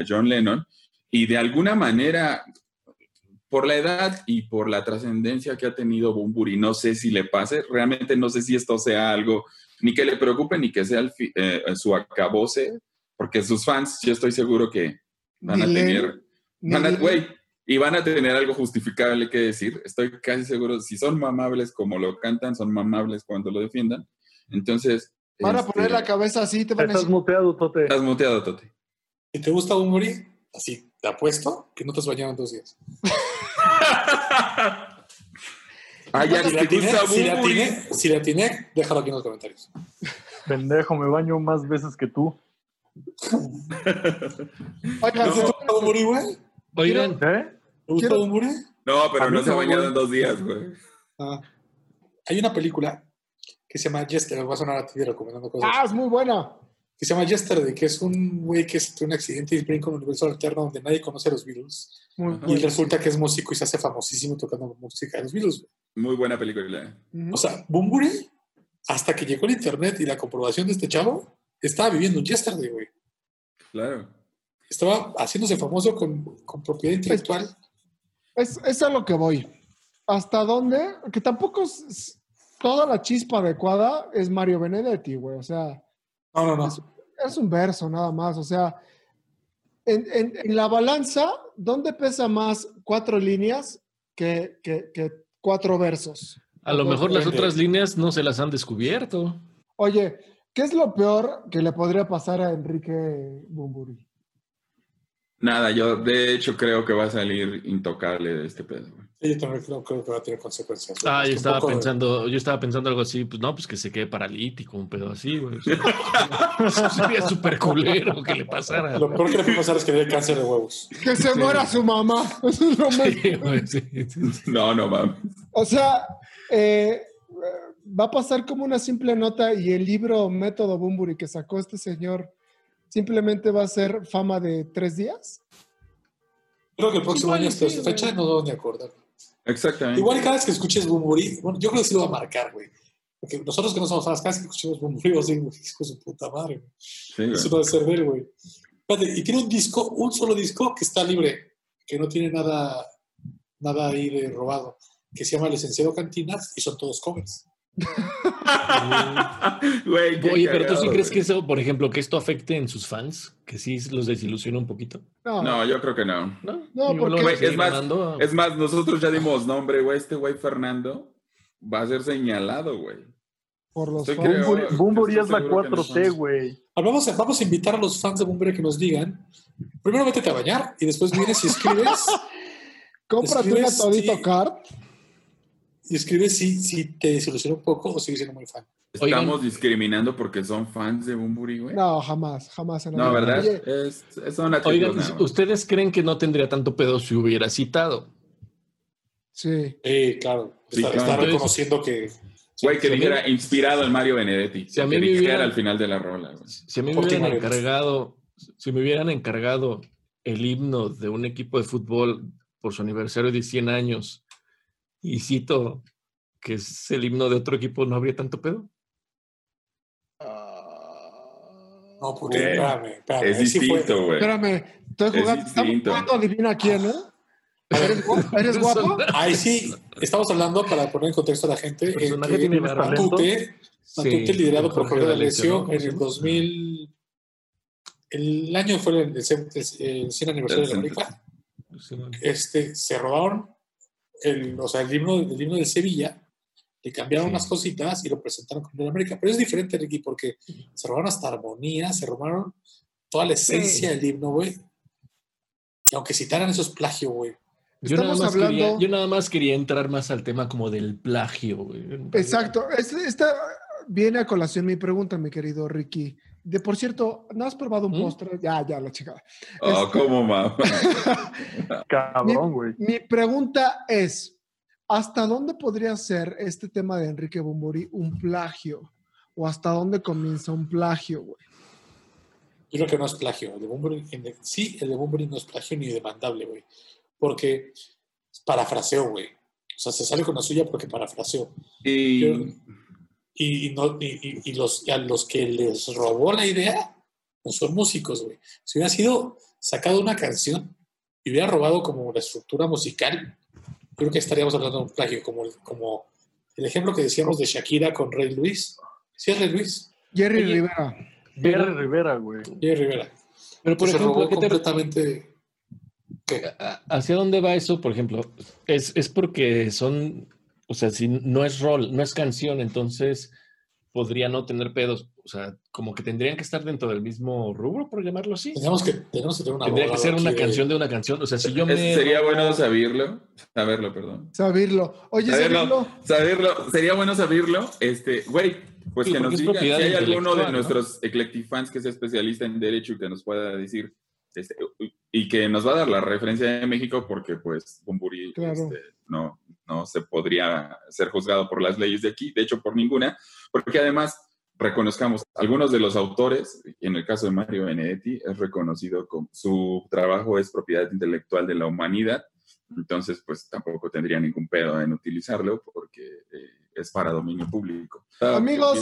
John Lennon y de alguna manera, por la edad y por la trascendencia que ha tenido Bumburi, no sé si le pase, realmente no sé si esto sea algo ni que le preocupe ni que sea el fi- eh, su acabose, porque sus fans, yo estoy seguro que van a tener, van a, y van a tener algo justificable que decir. Estoy casi seguro, si son mamables como lo cantan, son mamables cuando lo defiendan. Entonces, Van a este, poner la cabeza así, te van a Estás muteado, Tote. Estás muteado, Tote. Si te gusta Bumburi, así, te apuesto que no te has bañado en dos días. Ah, ya, si, ¿te le atiné, gusta si, le atiné, déjalo aquí en los comentarios. Pendejo, me baño más veces que tú. Oigan, ¿Te gusta Bumburi, güey? Oigan, ¿Eh? ¿Te gusta Bumburi? No, A pero no se ha bañado en dos días, güey. Ah. Hay una película que se llama Yesterday, va a sonar a ti recomendando cosas. ah, es muy buena. Que se llama Yesterday, que es un güey que es- tiene un accidente y brinca a un universo alterno donde nadie conoce a los Beatles. Muy. Y buena. resulta que es músico y se hace famosísimo tocando música de los Beatles. güey. Muy buena película. Ujú. O sea, Bumburi, hasta que llegó el internet y la comprobación de este chavo, estaba viviendo un Yesterday, güey. Claro. Estaba haciéndose famoso con, con propiedad intelectual. Es, es a lo que voy. ¿Hasta dónde? Que tampoco es- toda la chispa adecuada es Mario Benedetti, güey. O sea, No, no, no. es un verso nada más. O sea, en, en- en la balanza, ¿dónde pesa más cuatro líneas que, que- que cuatro versos? A lo mejor las otras líneas no se las han descubierto. Oye, ¿qué es lo peor que le podría pasar a Enrique Bumburi? Nada, yo de hecho creo que va a salir intocable de este pedo. Güey. Yo también creo, creo que va a tener consecuencias. güey. Ah, Es yo estaba poco- pensando, yo estaba pensando algo así, pues no, pues que se quede paralítico, un pedo así, güey. Sería súper culero que le pasara. Lo peor que le puede pasar es que le dé cáncer de huevos. Que se muera su mamá. Eso es lo Sí, güey, sí, sí, sí. No, no mames. O sea, eh, va a pasar como una simple nota y el libro Método Bumburi que sacó este señor simplemente va a ser fama de tres días. Creo que el próximo año, sí, esta güey. fecha, no van a acordar. Exactamente. Igual cada vez que escuches Bumburi, bueno, yo creo que sí lo va a marcar, güey. Porque nosotros que no somos fans, cada vez que escuchemos Bumburi, vamos a decir, hijo de su puta madre, güey. Sí. Eso no debe ser de él, güey. Espérate, y tiene un disco, un solo disco que está libre, que no tiene nada, nada ahí de robado, que se llama Licenciado Cantinas y son todos covers. Güey, Oye, pero tú sí crees que eso, por ejemplo, que esto afecte en sus fans, que sí los desilusiona un poquito. No, No, yo creo que no. No, porque- seguir es más, ganando. Es más, nosotros ya dimos nombre, güey. Este güey Fernando va a ser señalado, güey. por los Estoy fans. Bumburi, es la seguro que no 4T, son. güey. Vamos a, vamos a invitar a los fans de Bumburi que nos digan. Primero métete a bañar y después vienes y escribes. Cómprate una todito sí. card. Y escribes si, si te desilusionó un poco o sigues siendo muy fan. Oigan. Estamos discriminando porque son fans de Bumburi, güey. No, jamás, jamás. en la No, vida. ¿verdad? Es, es adjetivos Oigan. ¿ustedes creen que no tendría tanto pedo si hubiera citado? sí. Sí, claro. Sí, está, claro. está Entonces- reconociendo que. Güey, que si mí- dijera inspirado en Mario Benedetti. Si a mí que me dijera hubiera- al final de la rola, güey. Si a mí me hubieran Mario. encargado, si me hubieran encargado el himno de un equipo de fútbol por su aniversario de 100 años y cito que es el himno de otro equipo, ¿no habría tanto pedo? No, porque. Espérame, espérame. Es ahí sí fue- distinto, güey. Espérame, estoy Es jugando. Jugando adivina quién, ¿eh? ¿Eres, gu- eres guapo? Ahí sí, estamos hablando para poner en contexto a la gente. Personaje que tiene. Matute, Matute liderado por Jorge D'Alessio, en el 2000. El año fue el, el, el 100 aniversario de la América. Este, se robaron el, o sea, el himno, el himno de Sevilla, le cambiaron Sí. unas cositas y lo presentaron como el América. Pero es diferente, Ricky, porque se robaron hasta armonía, se robaron toda la esencia Sí. del himno, güey. Y aunque citaran eso es plagio, güey. Yo nada, más quería, yo nada más quería entrar más al tema como del plagio. güey. Exacto. Es- Esta viene a colación mi pregunta, mi querido Ricky. De por cierto, ¿no has probado un ¿Mm? postre? Ya, ya, la chica. Oh, Este- cómo mamá. Cabrón, güey. Mi pregunta es, ¿hasta dónde podría ser este tema de Enrique Bumburi un plagio? ¿O hasta dónde comienza un plagio, güey? Yo creo que no es plagio. El de el- sí, el de Bunbury no es plagio ni demandable, güey. Porque parafraseó, güey. O sea, se sale con la suya porque parafraseó. Y Y, y no, y, los, a los que les robó la idea no son músicos, güey. Si hubiera sido sacado una canción y hubiera robado como la estructura musical, creo que estaríamos hablando de un plagio, como, el- como el ejemplo que decíamos de Shakira con Rey Luis. ¿Sí es Rey Luis? Jerry Oye, Rivera. Jerry Rivera, güey. Jerry Rivera. Pero por Que se ejemplo, robó ¿qué te- completamente... ¿Qué? ¿a- ¿hacia dónde va eso? Por ejemplo, es, es porque son, o sea, si no es rol, no es canción, entonces podría no tener pedos. O sea, como que tendrían que estar dentro del mismo rubro, por llamarlo así. Tenemos que, tenemos que tener una Tendría que ser una de- canción de una canción. O sea, si yo es- me. sería robo- bueno saberlo. Saberlo, perdón. Saberlo. Oye, Saberlo, saberlo. sería bueno saberlo. Este, güey, pues Sí, que nos diga si hay alguno de ¿no? nuestros eclectifans que es especialista en derecho y que nos pueda decir este, y que nos va a dar la referencia de México porque pues Bumburi Claro. este, no, no se podría ser juzgado por las leyes de aquí, de hecho por ninguna, porque además reconozcamos algunos de los autores, en el caso de Mario Benedetti, es reconocido como su trabajo es propiedad intelectual de la humanidad, entonces pues tampoco tendría ningún pedo en utilizarlo porque eh, es para dominio público. Ah, Amigos,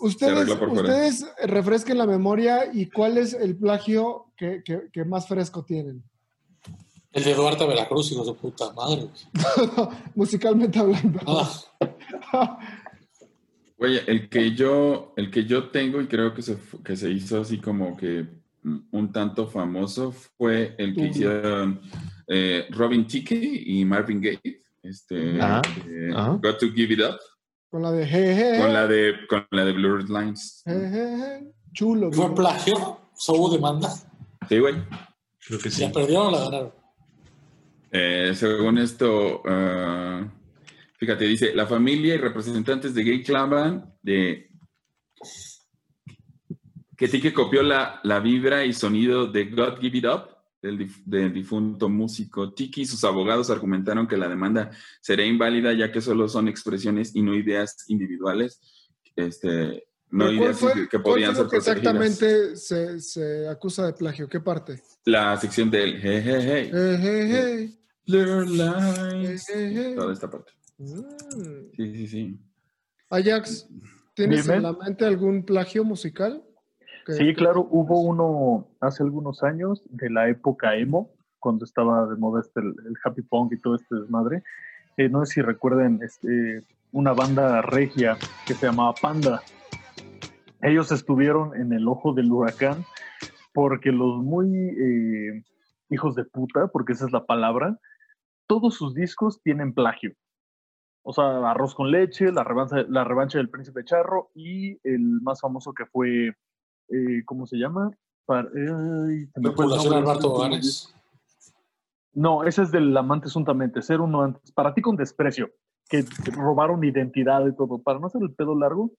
Ustedes, ustedes refresquen la memoria y cuál es el plagio que, que- que más fresco tienen. El de Eduardo Veracruz, hijo de su puta madre. Musicalmente hablando. Ah, Oye, el que yo, el que yo tengo y creo que se, que se hizo así como que un tanto famoso fue el que Uy. hicieron eh, Robin Thicke y Marvin Gaye. Este, Ah, eh, ah. Got to Give It Up. Con la de jeje. Con la de, con la de Blurred Lines. jeje, Chulo. ¿Fue plagio? ¿O sea, hubo demanda? Sí, güey. Creo que sí. ¿La perdieron o la ganaron? Eh, según esto, ah, fíjate, dice, la familia y representantes de Gay claman de que Tique copió la, la vibra y sonido de God Give It Up del, dif- del difunto músico Tiki. Y sus abogados argumentaron que la demanda sería inválida ya que solo son expresiones y no ideas individuales, este, no ¿Pero ¿Cuál ideas fue, que, podían ser exactamente se, se acusa de plagio? ¿Qué parte? La sección del Eh, Blur lines, Jejeje. toda esta parte. Mm. Sí, sí, sí. Ajax, ¿tienes Dime. en la mente algún plagio musical? Que- Sí, claro, hubo uno hace algunos años de la época emo, cuando estaba de moda este, el, el happy punk y todo este desmadre. Eh, no sé si recuerden este, una banda regia que se llamaba Panda. Ellos estuvieron en el ojo del huracán porque los muy eh, hijos de puta, porque esa es la palabra, todos sus discos tienen plagio. O sea, Arroz con leche, La revancha, la revancha del príncipe charro y el más famoso que fue, eh, ¿cómo se llama? Par- ay, se me Alberto. No, ese es del amante suntamente, ser uno antes. Para ti con desprecio, que robaron identidad y todo. Para no hacer el pedo largo,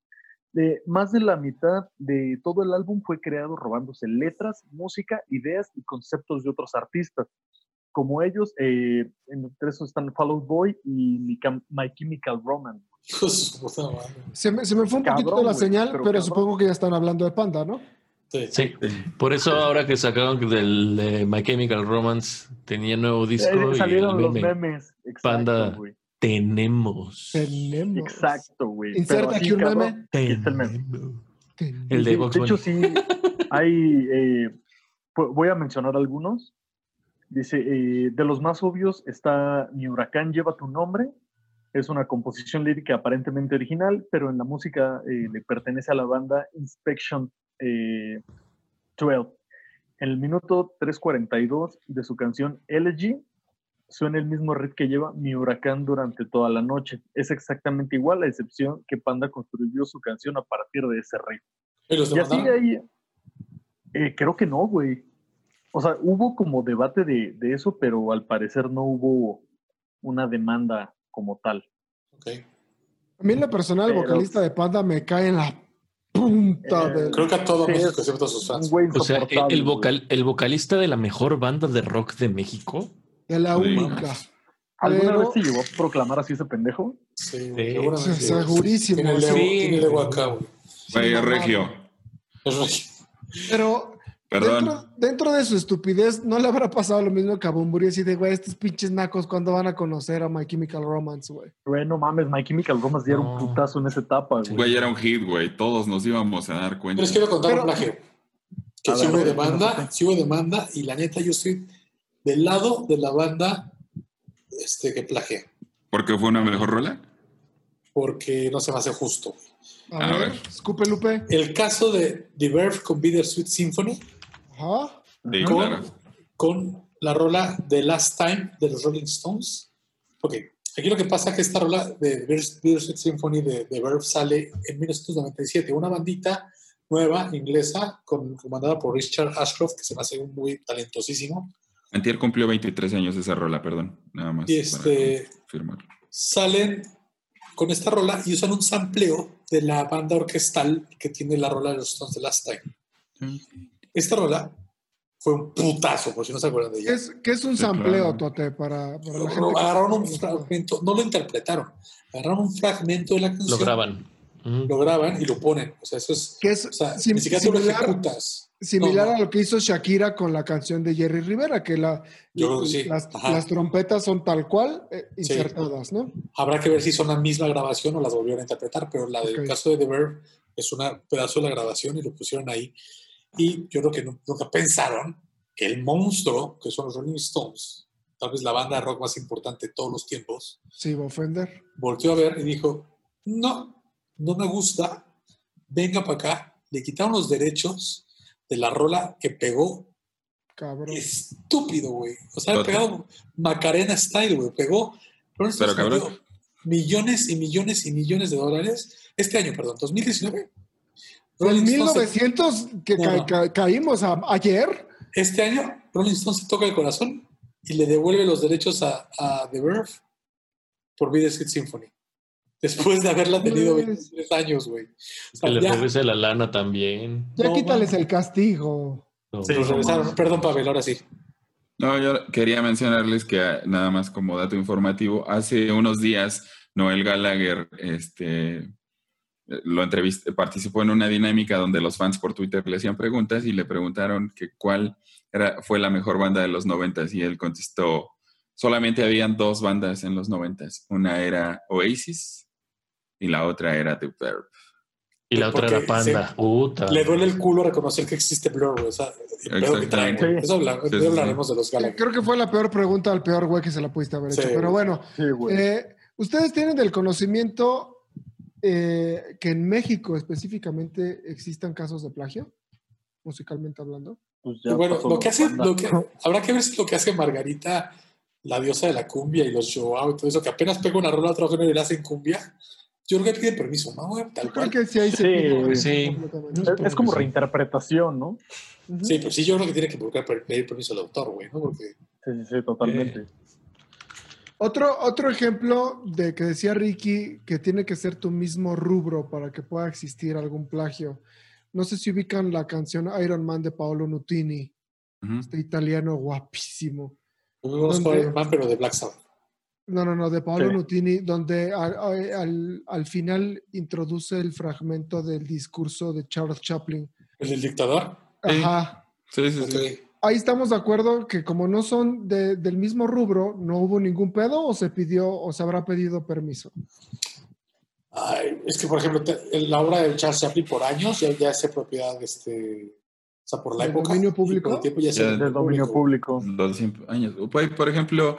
más de la mitad de todo el álbum fue creado robándose letras, música, ideas y conceptos de otros artistas. Como ellos, eh, entre esos están Fall Out Boy y My Chem- My Chemical Romance. Se me, se me fue un Cabrón, poquito la señal, pero, supongo que ya están hablando de Panda, ¿no? Sí. Sí, por eso ahora que sacaron del de My Chemical Romance tenía nuevo disco Eh, y salieron el los meme, memes. Exacto, Panda. güey. tenemos. Tenemos. Exacto, güey. Inserta aquí un cabrón, meme. aquí está el meme. Tenemos. El de Sí, Box de hecho, sí, hay, eh, voy a mencionar algunos. Dice, eh, de los más obvios está Mi huracán lleva tu nombre. Es una composición lírica aparentemente original, pero en la música eh, le pertenece a la banda Inspection eh, 12. En el minuto 3.42 de su canción Elegy, suena el mismo riff que lleva Mi huracán durante toda la noche. Es exactamente igual, a excepción que Panda construyó su canción a partir de ese riff. ¿Y los Y así ahí. eh, creo que no, güey. O sea, hubo como debate de, de eso, pero al parecer no hubo una demanda como tal. Ok. A mí en lo personal, el vocalista de Panda me cae en la punta Eh, del... Creo que a todo Sí, México, excepto a sus Un fans. O sea, el, vocal, el vocalista de la mejor banda de rock de México. de la Sí. única. ¿Alguna pero- vez se llegó a proclamar así ese pendejo? Sí, Sí, seguramente. segurísimo, Tiene el ego, sí. acá, güey. Regio. Es regio. Pero Perdón. Dentro, dentro de su estupidez, ¿no le habrá pasado lo mismo que a Bumburi? Así de, güey, estos pinches nacos, ¿cuándo van a conocer a My Chemical Romance, güey? Güey, no mames, My Chemical Romance ya era un No. putazo en esa etapa, güey. Güey, era un hit, güey. Todos nos íbamos a dar cuenta. Pero les quiero contar Pero- un plagio. Que si hubo demanda, si hubo demanda, y la neta, yo estoy del lado de la banda este, que plagié. ¿Porque fue una mejor rola? Porque no se me hace justo. A, A ver, ver. escupe Lupe. El caso de The Verve con Bittersweet Symphony, Ajá. Sí, con, claro. con la rola The Last Time de los Rolling Stones. Ok, aquí lo que pasa es que esta rola de Bittersweet Symphony de The Verve sale en 1997. Una bandita nueva, inglesa, con, comandada por Richard Ashcroft, que se me hace un muy talentosísimo. Antier cumplió 23 años esa rola, perdón. Nada más. Y este-. Salen con esta rola y usan un sampleo de la banda orquestal que tiene la rola de los Stones The Last Time. Esta rola fue un putazo, por si no se acuerdan de ¿Qué ella. es, qué es un Sí, sampleo, claro. Tote, para, para la gente? que- agarraron un fragmento, no lo interpretaron, agarraron un fragmento de la canción, Lo graban. Lo graban y lo ponen. O sea, eso es. Que es O sea, sim- ni siquiera tú lo similar, ejecutas. similar No, no. a lo que hizo Shakira con la canción de Jerry Rivera, que la, Yo que sí. las, las trompetas son tal cual eh, Sí. insertadas, ¿no? Habrá que ver si son la misma grabación o las volvieron a interpretar, pero la del caso de The Verve es un pedazo de la grabación y lo pusieron ahí. Y yo creo que nu- nunca pensaron que el monstruo, que son los Rolling Stones, tal vez la banda de rock más importante de todos los tiempos, Sí, va a ofender. volteó a ver y dijo, no, no me gusta, venga para acá. Le quitaron los derechos de la rola que pegó Cabrón. estúpido, güey. O sea, ha Total. pegado Macarena Style, güey. Pegó. Rolling Pero, Stones cabrón. millones y millones y millones de dólares este año, perdón, 2019. En Rolling Stones se- 1900 que No, ca- no. ca- caímos a- ayer. Este año, Rolling Stone se toca el corazón y le devuelve los derechos a, a The Verve por Sweet Symphony. Después de haberla tenido Pues. 23 años, güey. O sea, Que le ya regrese la lana también. Ya No, quítales el castigo. No, no, regresaron. Perdón, Pavel, ahora sí. No, yo quería mencionarles que ah, nada más como dato informativo, hace unos días Noel Gallagher este, lo entrevisté, participó en una dinámica donde los fans por Twitter le hacían preguntas y le preguntaron que cuál era, fue la mejor banda de los noventas y él contestó, solamente habían dos bandas en los noventas, una era Oasis y la otra era The Verve. Y la otra era Panda. Puta. Le duele el culo reconocer que existe Blur. O sea. Exactamente. Eso habla- Sí, sí, luego sí. hablaremos de los Gallagher. Creo que fue la peor pregunta al peor güey que se la pudiste haber hecho. Sí. Pero bueno, eh, ustedes tienen del conocimiento eh, que en México específicamente existan casos de plagio, musicalmente hablando. Pues bueno, lo que hace, banda. lo que, habrá que ver si lo que hace Margarita, la diosa de la cumbia y los Joao y todo eso, que apenas pega una rola a otro género y la hacen cumbia. Yo creo que piden permiso, ¿no? Tal Creo cual. que sí ahí se Sí, pide sí. completamente. Es, es como reinterpretación, ¿no? Sí, pero sí, yo creo que tiene que buscar pedir permiso al autor, güey, ¿no? Porque Sí, sí, sí, totalmente. Otro, otro ejemplo de que decía Ricky que tiene que ser tu mismo rubro para que pueda existir algún plagio. No sé si ubican la canción Iron Man de Paolo Nutini, este italiano guapísimo. no. Iron Man, pero de Black Sabbath. No, no, no, de Paolo Sí. Nutini, donde al, al final introduce el fragmento del discurso de Charles Chaplin. ¿El del dictador? Ajá. Sí, sí, sí. Ahí estamos de acuerdo que como no son de- del mismo rubro, no hubo ningún pedo o se pidió o se habrá pedido permiso. Ay, es que, por ejemplo, te- la obra de Charles Chaplin por años ya, ya es propiedad, este, o sea, por la ¿De época. dominio y por público? el tiempo ya es Ya, De dominio público. 100 años. Por por ejemplo,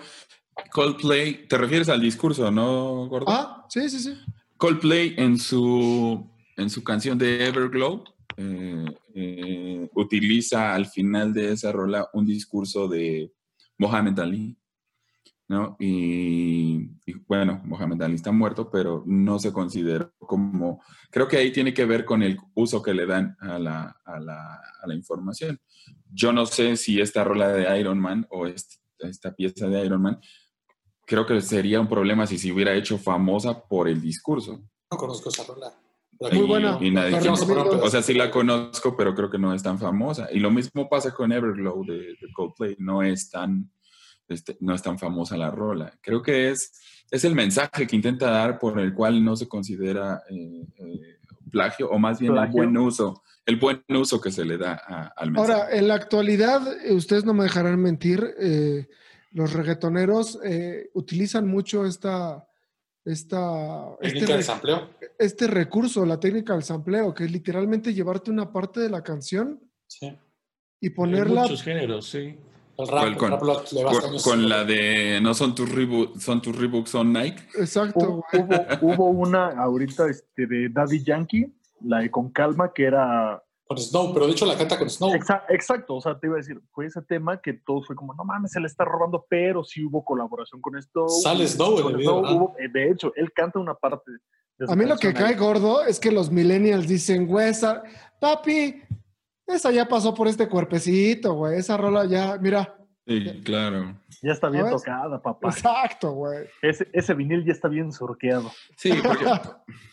Coldplay, te refieres al discurso, ¿no, Gordo? Ah, sí, sí, sí. Coldplay en su, en su canción de Everglow eh, eh, utiliza al final de esa rola un discurso de Mohamed Ali, ¿no? Y, bueno, Mohamed Ali está muerto, pero no se consideró como... Creo que ahí tiene que ver con el uso que le dan a la, a la, información. Yo no sé si esta rola de Iron Man o este- esta pieza de Iron Man, creo que sería un problema si se hubiera hecho famosa por el discurso. No conozco esa rola. Muy Y- buena. y nadie o sea, sí la conozco, pero creo que no es tan famosa. Y lo mismo pasa con Everglow de, de Coldplay. No es tan, este, no es tan famosa la rola. Creo que es, es el mensaje que intenta dar por el cual no se considera eh, eh, plagio, o más bien Plagio. el buen uso, el buen uso que se le da a- al mensaje. Ahora, en la actualidad, eh, ustedes no me dejarán mentir, eh, los reggaetoneros eh, utilizan mucho esta, esta, este, Técnica de re- sampleo. este recurso, la técnica del sampleo, que es literalmente llevarte una parte de la canción Sí. y Hay ponerla. muchos géneros, sí. El rap, ¿Cuál? el Con- rap lo- le vas Con, años- con la de no son tus Reeboks, son tus Reeboks, son Nike. Exacto, hubo, hubo una ahorita este, de Daddy Yankee, la de Con Calma, que era... Con Snow, pero de hecho la canta con Snow. Exa- exacto, o sea, te iba a decir, fue ese tema que todo fue como, no mames, se le está robando, pero sí hubo colaboración con esto. Sale Snow en el video, ¿verdad? de hecho, él canta una parte. de A mí lo que cae gordo es que los millennials dicen, güey, esa, papi, esa ya pasó por este cuerpecito, güey. Esa rola ya, mira. Sí, claro. Ya está bien ¿Sabes? tocada, papá. Exacto, güey. Ese, ese vinil ya está bien surqueado. Sí, porque,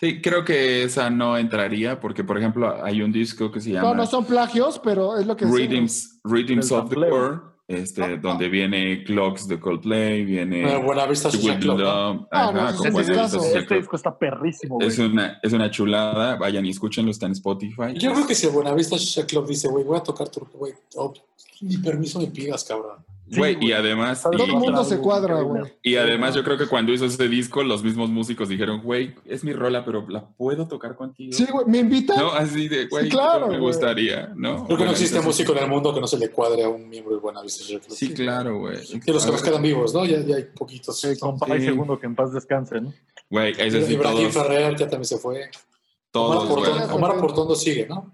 sí, creo que esa no entraría porque, por ejemplo, hay un disco que se llama No, no son plagios, pero es lo que Rhythms Del of the. World, este, donde viene Clocks de Coldplay, viene Social Club, Be ¿no? Love, Ah, no, Buena. Vista Social Este disco está perrísimo, güey. Es una, es una chulada, vayan y escúchenlo, está en Spotify. Yo creo que si el Buenavista Social Club dice, güey, voy a tocar tu, güey, oh, ni permiso me pidas, cabrón. Güey, Sí, y además, ¿Sabes Todo y- el mundo se cuadra, güey. Y además yo creo que cuando hizo ese disco, los mismos músicos dijeron, güey, es mi rola, pero ¿la puedo tocar contigo? Sí, güey, ¿me invitan? No, así de, güey, claro, me gustaría, ¿no? Creo que no existe músico en el mundo que no se le cuadre a un miembro del Buenavista Club. Sí, claro, güey. Y los que nos quedan vivos, ¿no? Ya, ya hay poquitos. Eh, compa y Sí. segundo que en paz descanse, ¿no? Güey, ese sí, Ibrahim todos, Ferrer ya también se fue. todos, Omar. Omar Portondo sigue, ¿no?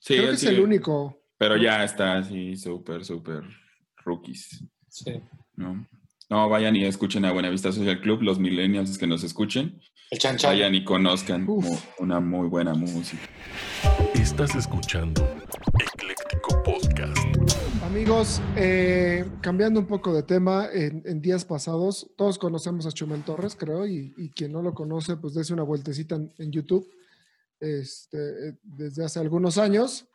Sí, Creo que es sigue, el único. Pero ya está así, súper, súper rookies. Sí. ¿no? No, vayan y escuchen a Buenavista Social Club, los millennials que nos escuchen. El chan chan. Vayan y conozcan Uf. una muy buena música. Estás escuchando Ecléctico Podcast. Amigos, eh, cambiando un poco de tema, en, en días pasados, todos conocemos a Chumel Torres, creo, y, y quien no lo conoce, pues dése una vueltecita en, en YouTube este, eh, desde hace algunos años.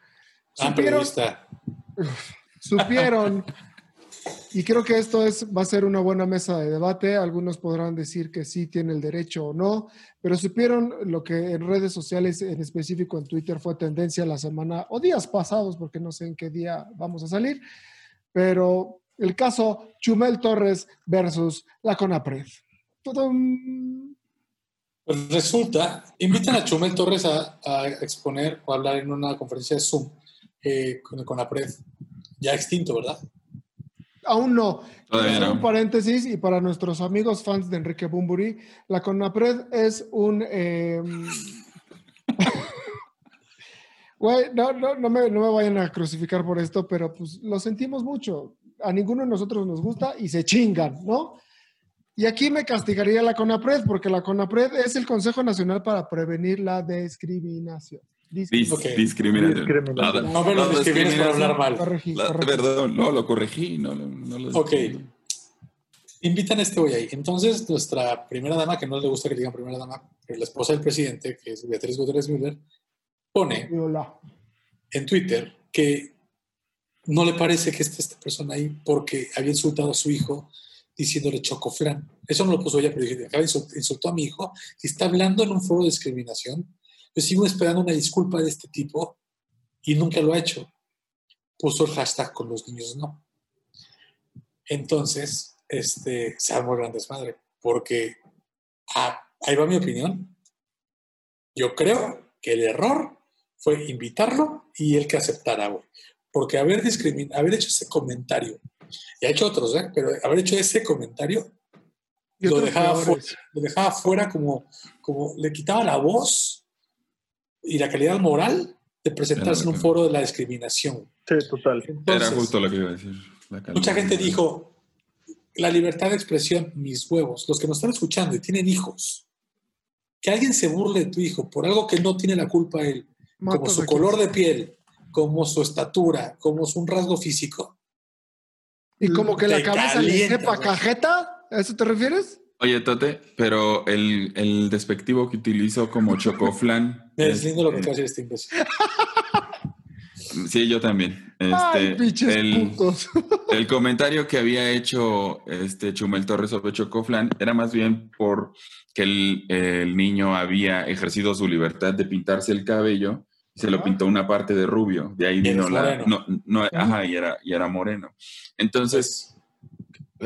Ah, Supieron, supieron, y creo que esto es, va a ser una buena mesa de debate. Algunos podrán decir que sí tiene el derecho o no, pero supieron lo que en redes sociales, en específico en Twitter, fue tendencia la semana o días pasados, porque no sé en qué día vamos a salir, pero el caso Chumel Torres versus la CONAPRED. Tudum. Pues resulta, invitan a Chumel Torres a, exponer o hablar en una conferencia de Zoom eh, con la PRED. Ya extinto, ¿verdad? Aún no. No. Un paréntesis y para nuestros amigos fans de Enrique Bumburi, la CONAPRED es un... eh, Güey, no, no, no, me, no me vayan a crucificar por esto, pero pues lo sentimos mucho. A ninguno de nosotros nos gusta y se chingan, ¿no? Y aquí me castigaría la CONAPRED, porque la CONAPRED es el Consejo Nacional para Prevenir la Discriminación. Dis- Ok. Discriminación. Discriminación. Nada- No me lo no discrimines por hablar mal. Corregí, La- corregí. perdón, no, lo corregí, no, lo- no lo Ok. Invitan a este güey ahí. Entonces, nuestra primera dama, que no le gusta que le digan primera dama, pero la esposa del presidente, que es Beatriz Gutiérrez Müller, pone Viola. en Twitter que no le parece que esté esta persona ahí porque había insultado a su hijo diciéndole chocoflán. Eso no lo puso ella, pero dije, insult- insultó a mi hijo y está hablando en un foro de discriminación. Yo sigo esperando una disculpa de este tipo y nunca lo ha hecho. Puso el hashtag con los niños no. Entonces, este, se armó gran desmadre porque, ah, ahí va mi opinión. Yo creo que el error fue invitarlo y el que aceptara, güey. Porque haber, discrimin haber hecho ese comentario, y ha hecho otros, ¿eh? pero haber hecho ese comentario lo dejaba, fuera, lo dejaba fuera como, como le quitaba la voz y la calidad moral de presentarse en un foro de la discriminación. Sí, total. Era justo lo que iba a decir. la. Mucha gente dijo, la libertad de expresión, mis huevos, los que nos están escuchando y tienen hijos, que alguien se burle de tu hijo por algo que no tiene la culpa él, como su color de piel, como su estatura, como su un rasgo físico. Y como que la cabeza calienta, le sepa cajeta, ¿a eso te refieres? Oye, Tote, pero el, el despectivo que utilizó como chocoflan. Me deslindo lo que este, acaba de decir este imbécil. Sí, yo también. Ay, Este, pinches el, putos. el comentario que había hecho este Chumel Torres sobre Chocoflan era más bien por que el, el niño había ejercido su libertad de pintarse el cabello y se lo pintó una parte de rubio. De ahí vino es la. No, no, ajá, y era, y era moreno. Entonces,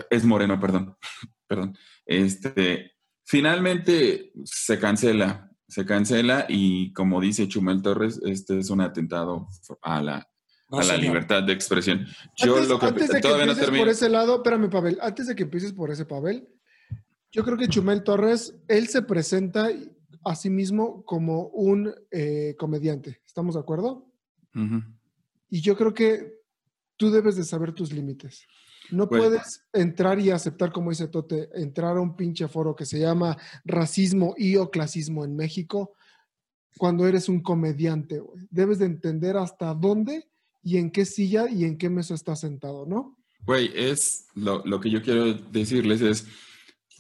es moreno, perdón. perdón. Este, finalmente se cancela, se cancela y como dice Chumel Torres, este es un atentado a la, No, a la libertad de expresión. Yo antes, lo que antes de que todavía no empieces por ese lado, espérame, Pavel, antes de que empieces por ese Pavel, yo creo que Chumel Torres, él se presenta a sí mismo como un eh, comediante. ¿Estamos de acuerdo? Y yo creo que tú debes de saber tus límites. No Pues- puedes entrar y aceptar, como dice Tote, entrar a un pinche foro que se llama racismo y o clasismo en México cuando eres un comediante. güey. Debes de entender hasta dónde y en qué silla y en qué mesa estás sentado, ¿no? Güey, es lo, lo que yo quiero decirles es,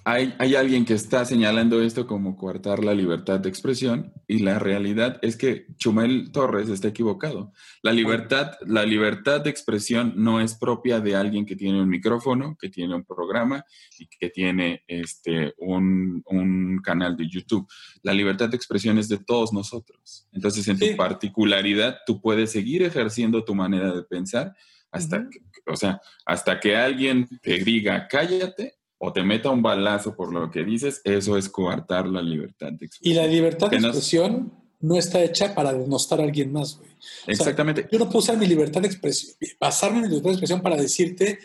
hay, hay alguien que está señalando esto como coartar la libertad de expresión y la realidad es que Chumel Torres está equivocado. La libertad, la libertad de expresión no es propia de alguien que tiene un micrófono, que tiene un programa y que tiene este, un, un canal de YouTube. La libertad de expresión es de todos nosotros. Entonces, en Sí. tu particularidad, tú puedes seguir ejerciendo tu manera de pensar hasta que, o sea, hasta que alguien te diga cállate o te meta un balazo por lo que dices, eso es coartar la libertad de Y expresión. la libertad de expresión no está hecha para denostar a alguien más, güey. sea, Exactamente. Yo no puedo usar mi libertad de expresión, basarme en mi libertad de expresión para decirte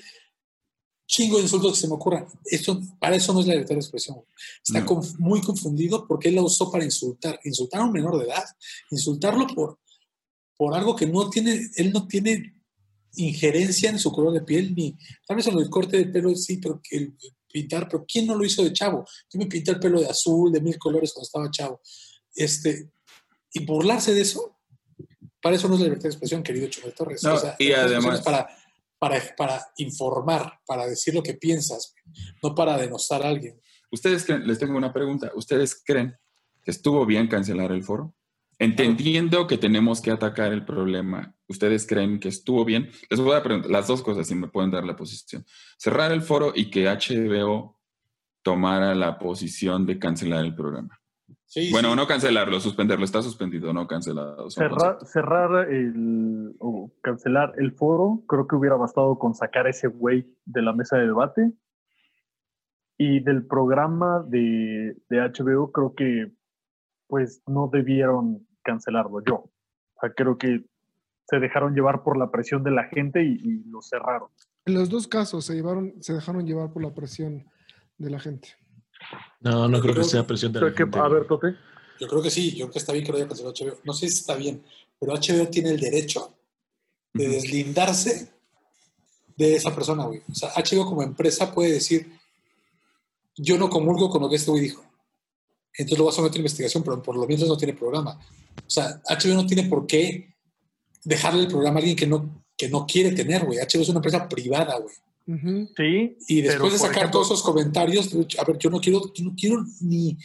chingo de insultos que se me ocurran. Eso, para eso no es la libertad de expresión. güey. Está No. conf- muy confundido porque él la usó para insultar. Insultar a un menor de edad. Insultarlo por, por algo que no tiene, él no tiene injerencia en su color de piel, ni tal vez en el corte de pelo sí, pero que el pintar, pero ¿quién no lo hizo de chavo? Yo me pinté el pelo de azul, de mil colores cuando estaba chavo. Este, y burlarse de eso, para eso no es la libertad de expresión, querido Chumel Torres. No, O sea, y además- para, para, para informar, para decir lo que piensas, no para denostar a alguien. Ustedes creen- les tengo una pregunta. ¿Ustedes creen que estuvo bien cancelar el foro? Entendiendo que tenemos que atacar el problema, ¿ustedes creen que estuvo bien? Les voy a preguntar las dos cosas, si me pueden dar la posición. Cerrar el foro y que HBO tomara la posición de cancelar el programa. Sí, bueno, sí. no cancelarlo, suspenderlo. Está suspendido, no cancelado. Cerrar, cerrar el, o cancelar el foro, creo que hubiera bastado con sacar ese güey de la mesa de debate. Y del programa de, de HBO, creo que pues no debieron cancelarlo yo. O sea, creo que se dejaron llevar por la presión de la gente y, y lo cerraron. En los dos casos se, llevaron, se dejaron llevar por la presión de la gente. No, no creo que sea presión de la que, gente. a ver, Tote. Yo creo que sí, yo creo que está bien que lo haya cancelado HBO. No sé si está bien, pero HBO tiene el derecho de deslindarse de esa persona, güey. O sea, HBO como empresa puede decir, yo no comulgo con lo que este güey dijo. Entonces lo vas a someter a investigación, pero por lo menos no tiene programa. O sea, HBO no tiene por qué dejarle el programa a alguien que no, que no quiere tener, güey. HBO es una empresa privada, güey. Sí. Y después pero, de sacar ejemplo, todos esos comentarios, a ver, yo no quiero, yo no quiero ni,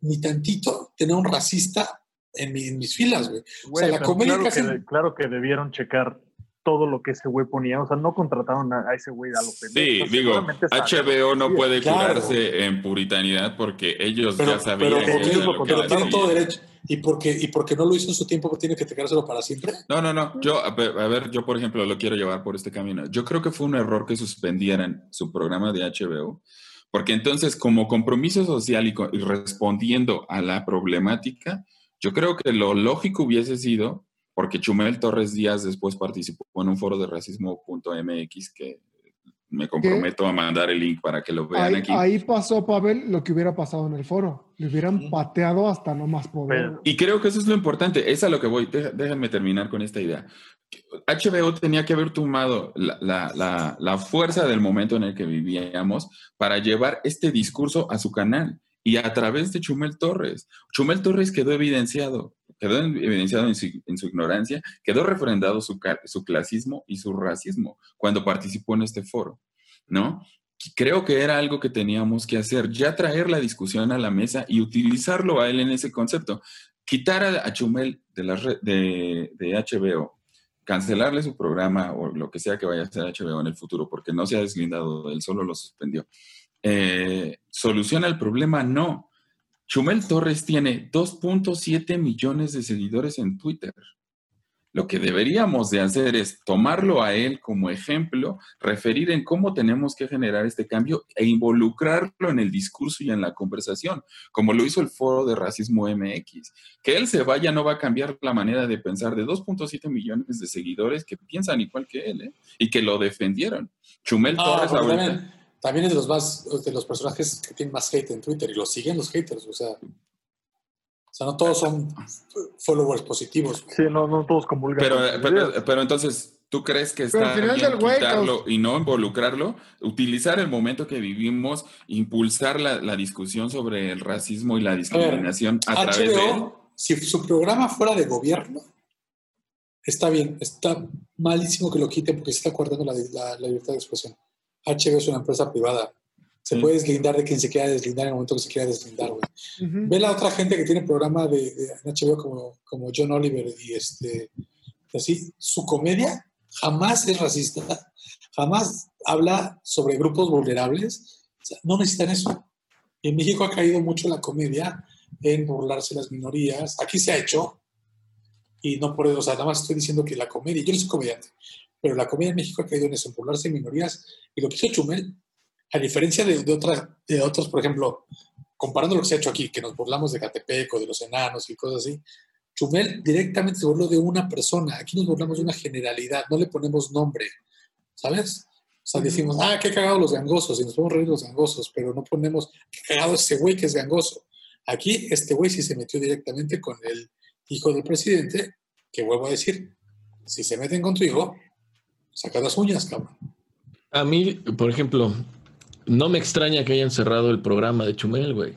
ni tantito tener un racista en, mi- en mis filas, güey. O sea, la comedia claro, que, claro que debieron checar todo lo que ese güey ponía. O sea, no contrataron a, ese güey a lo pendejo. Sí, digo, HBO no que puede. Claro. curarse en puritanidad porque ellos pero, ya sabían pero que porque, ellos lo que pero contrataron. tienen todo decían. derecho. ¿Y porque, y porque no lo hizo en su tiempo, tiene que quedárselo para siempre. No, no, no. Yo, a ver, yo, por ejemplo, lo quiero llevar por este camino. Yo creo que fue un error que suspendieran su programa de HBO, porque entonces, como compromiso social y, y respondiendo a la problemática, yo creo que lo lógico hubiese sido, porque Chumel Torres Díaz después participó en un foro de racismo.mx que me comprometo a mandar el link para que lo vean Ahí, aquí. ahí pasó, Pavel, lo que hubiera pasado en el foro. Le hubieran pateado hasta no más poder. Pero- Y creo que eso es lo importante, es a lo que voy. Deja- déjenme terminar con esta idea. HBO tenía que haber tomado la, la- la- la fuerza del momento en el que vivíamos para llevar este discurso a su canal y a través de Chumel Torres. Chumel Torres quedó evidenciado, quedó evidenciado en su, en su ignorancia, quedó refrendado su, su clasismo y su racismo cuando participó en este foro, ¿no? Creo que era algo que teníamos que hacer, ya traer la discusión a la mesa y utilizarlo a él en ese concepto. Quitar a, Chumel de, la red- de, de HBO, cancelarle su programa o lo que sea que vaya a hacer HBO en el futuro, porque no se ha deslindado de él, solo lo suspendió. Eh, ¿Soluciona el problema? No. Chumel Torres tiene 2.7 millones de seguidores en Twitter. Lo que deberíamos de hacer es tomarlo a él como ejemplo, referir en cómo tenemos que generar este cambio e involucrarlo en el discurso y en la conversación, como lo hizo el foro de racismo MX. Que él se vaya no va a cambiar la manera de pensar de 2.7 millones de seguidores que piensan igual que él ¿eh? y que lo defendieron. Chumel Ah, Torres ahorita... también, es de los más de los personajes que tienen más hate en Twitter y lo siguen los haters, o sea, o sea, no todos son followers positivos. Sí, no, no todos comulgan. Pero, pero, pero entonces, ¿tú crees que está al final bien quitarlo y no involucrarlo? Utilizar el momento que vivimos, impulsar la, la discusión sobre el racismo y la discriminación a, través de él. HBO, si su programa fuera de gobierno, está bien, está malísimo que lo quiten porque se está coartando la, la- la libertad de expresión. HBO es una empresa privada. Se puede deslindar de quien se quiera deslindar en el momento que se quiera deslindar, güey. Ve la otra gente que tiene programa de, de HBO como, como John Oliver y este así, su comedia jamás es racista, jamás habla sobre grupos vulnerables, O sea, no necesitan eso. Y en México ha caído mucho la comedia en burlarse de las minorías. Aquí se ha hecho, y no por eso, o sea, nada más estoy diciendo que la comedia, yo no soy comediante, pero la comedia en México ha caído en eso, en minorías. Y lo que hizo Chumel, a diferencia de, de, otras, de otros, por ejemplo, comparando lo que se ha hecho aquí, que nos burlamos de Catepec o de los enanos y cosas así, Chumel directamente se burló de una persona. Aquí nos burlamos de una generalidad, no le ponemos nombre, ¿sabes? O sea, decimos, ah, qué cagado los gangosos, y nos podemos reír los gangosos, pero no ponemos, qué cagado ese güey que es gangoso. Aquí, este güey sí se metió directamente con el hijo del presidente, que vuelvo a decir, Si se meten con tu hijo, saca las uñas, cabrón. A mí, por ejemplo, no me extraña que hayan cerrado el programa de Chumel, güey.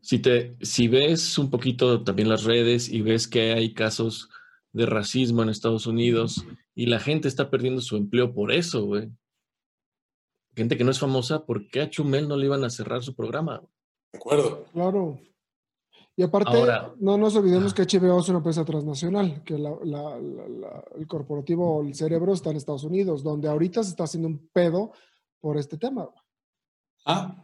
Si, te, si ves un poquito también las redes y ves que hay casos de racismo en Estados Unidos y la gente está perdiendo su empleo por eso, güey. Gente que no es famosa, ¿por qué a Chumel no le iban a cerrar su programa? De acuerdo. Claro. Y aparte, Ahora- no nos olvidemos que HBO es una empresa transnacional, que la- la- la- la- el corporativo o el cerebro está en Estados Unidos, donde ahorita se está haciendo un pedo por este tema. Ah,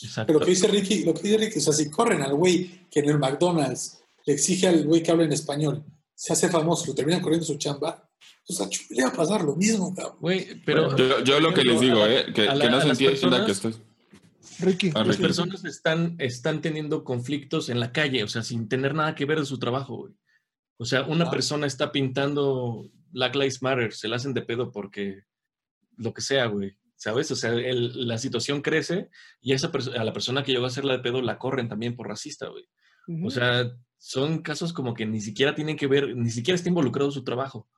Exacto. pero lo que dice Ricky, lo que dice Ricky, o sea, si corren al güey que en el McDonald's le exige al güey que habla en español, se hace famoso, lo terminan corriendo su chamba, pues a Chumel le va a pasar lo mismo, cabrón. Güey, pero Yo, yo lo que les digo, eh, que, a la- que no se entienda personas- que estoy. Ricky, Las personas están, están teniendo conflictos en la calle, o sea, sin tener nada que ver de su trabajo, güey. O sea, una Ah. persona está pintando Black Lives Matter, se la hacen de pedo porque lo que sea, güey. ¿Sabes? O sea, el- la situación crece y a, esa a la persona que llegó a hacerla de pedo la corren también por racista, güey. O sea, son casos como que ni siquiera tienen que ver, ni siquiera está involucrado su trabajo.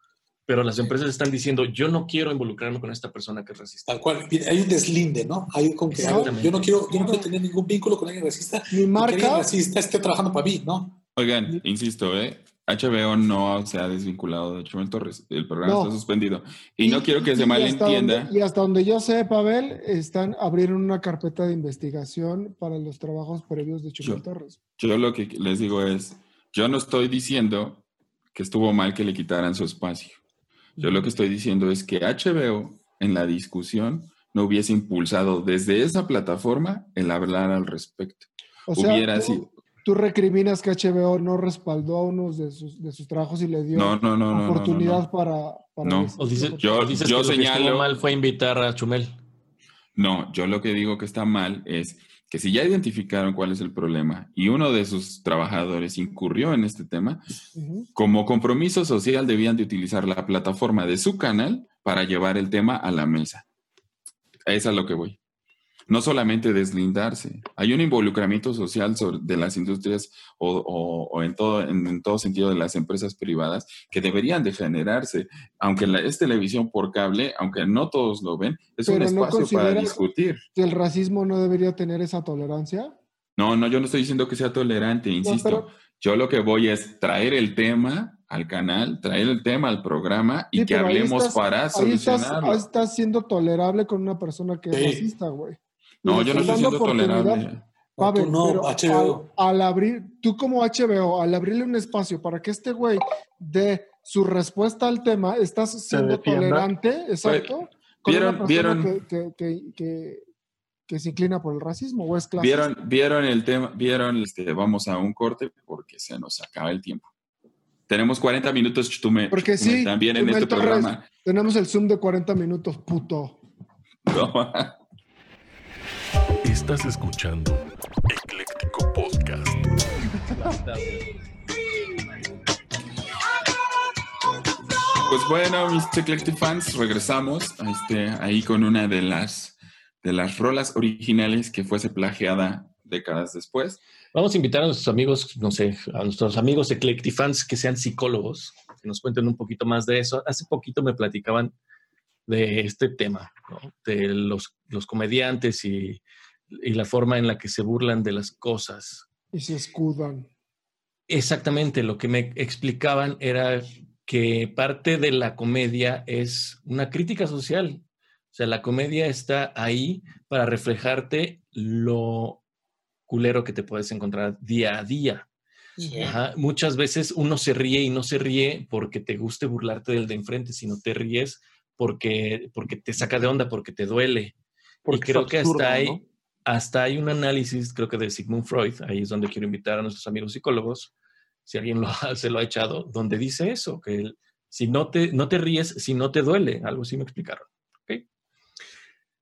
Pero las empresas están diciendo, yo no quiero involucrarme con esta persona que es racista. Tal cual. Hay un deslinde, ¿no? Hay como que yo no quiero, yo no quiero tener ningún vínculo con alguien racista. Mi marca- alguien racista esté trabajando para mí, ¿no? Oigan, insisto, ¿eh? HBO no se ha desvinculado de Chumel Torres. El programa No. está suspendido. Y, no quiero que se hasta malentienda. donde- y hasta donde yo sé, Pavel, están abrieron una carpeta de investigación para los trabajos previos de Chumel Yo- Torres. Yo lo que les digo es, yo no estoy diciendo que estuvo mal que le quitaran su espacio. Yo lo que estoy diciendo es que HBO en la discusión no hubiese impulsado desde esa plataforma el hablar al respecto. O sea, Hubiera tú, sido... tú recriminas que HBO no respaldó a unos de sus, de sus trabajos y le dio No, no, no, no, no, oportunidad no, no. para, para No. decir- O dices, Yo- dices yo que lo que señalo- mal fue invitar a Chumel. No, yo lo que digo que está mal es que si ya identificaron cuál es el problema y uno de sus trabajadores incurrió en este tema, como compromiso social debían de utilizar la plataforma de su canal para llevar el tema a la mesa. Es a lo que voy. No solamente deslindarse. Hay un involucramiento social sobre- de las industrias o, o- o en, todo, en, en todo sentido de las empresas privadas que deberían de generarse. Aunque la- es televisión por cable, aunque no todos lo ven, es un no espacio para discutir. que el racismo no debería tener esa tolerancia. No, no, yo no estoy diciendo que sea tolerante, insisto. pero- Yo lo que voy es traer el tema al canal, traer el tema al programa y Sí, que hablemos estás- para ahí estás, solucionarlo. ahí estás siendo tolerable con una persona que es racista, güey. No, yo no estoy siendo tolerable. No, Pavel, tú no, pero HBO. Al, al abrir, tú como HBO, al abrirle un espacio para que este güey dé su respuesta al tema, estás siendo tolerante, exacto, con ¿vieron- una vieron- que, que, que, que- que se inclina por el racismo o es clasista. ¿Vieron, vieron el tema, vieron, este, vamos a un corte porque se nos acaba el tiempo. Tenemos 40 minutos Chutume, Porque Chutume, sí, también en este Torres, programa. tenemos el Zoom de 40 minutos, puto. No. Estás escuchando Ecléctico Podcast. Pues bueno, mis Eclectic fans, regresamos este, ahí con una de las, de las rolas originales que fuese plagiada décadas después. Vamos a invitar a nuestros amigos, no sé, a nuestros amigos Eclectifans que sean psicólogos, que nos cuenten un poquito más de eso. Hace poquito me platicaban de este tema, ¿no? de los, los comediantes y, y la forma en la que se burlan de las cosas. Y se escudan. Exactamente, lo que me explicaban era que parte de la comedia es una crítica social. O sea, la comedia está ahí para reflejarte lo culero que te puedes encontrar día a día. Ajá, Muchas veces uno se ríe y no se ríe porque te guste burlarte del de enfrente, sino te ríes porque, porque te saca de onda, porque te duele. Porque y creo que hasta ¿no? Hasta hay un análisis, creo que de Sigmund Freud, ahí es donde quiero invitar a nuestros amigos psicólogos, si alguien lo, se lo ha echado, donde dice eso, que si no te, no te ríes, si no te duele, algo así me explicaron.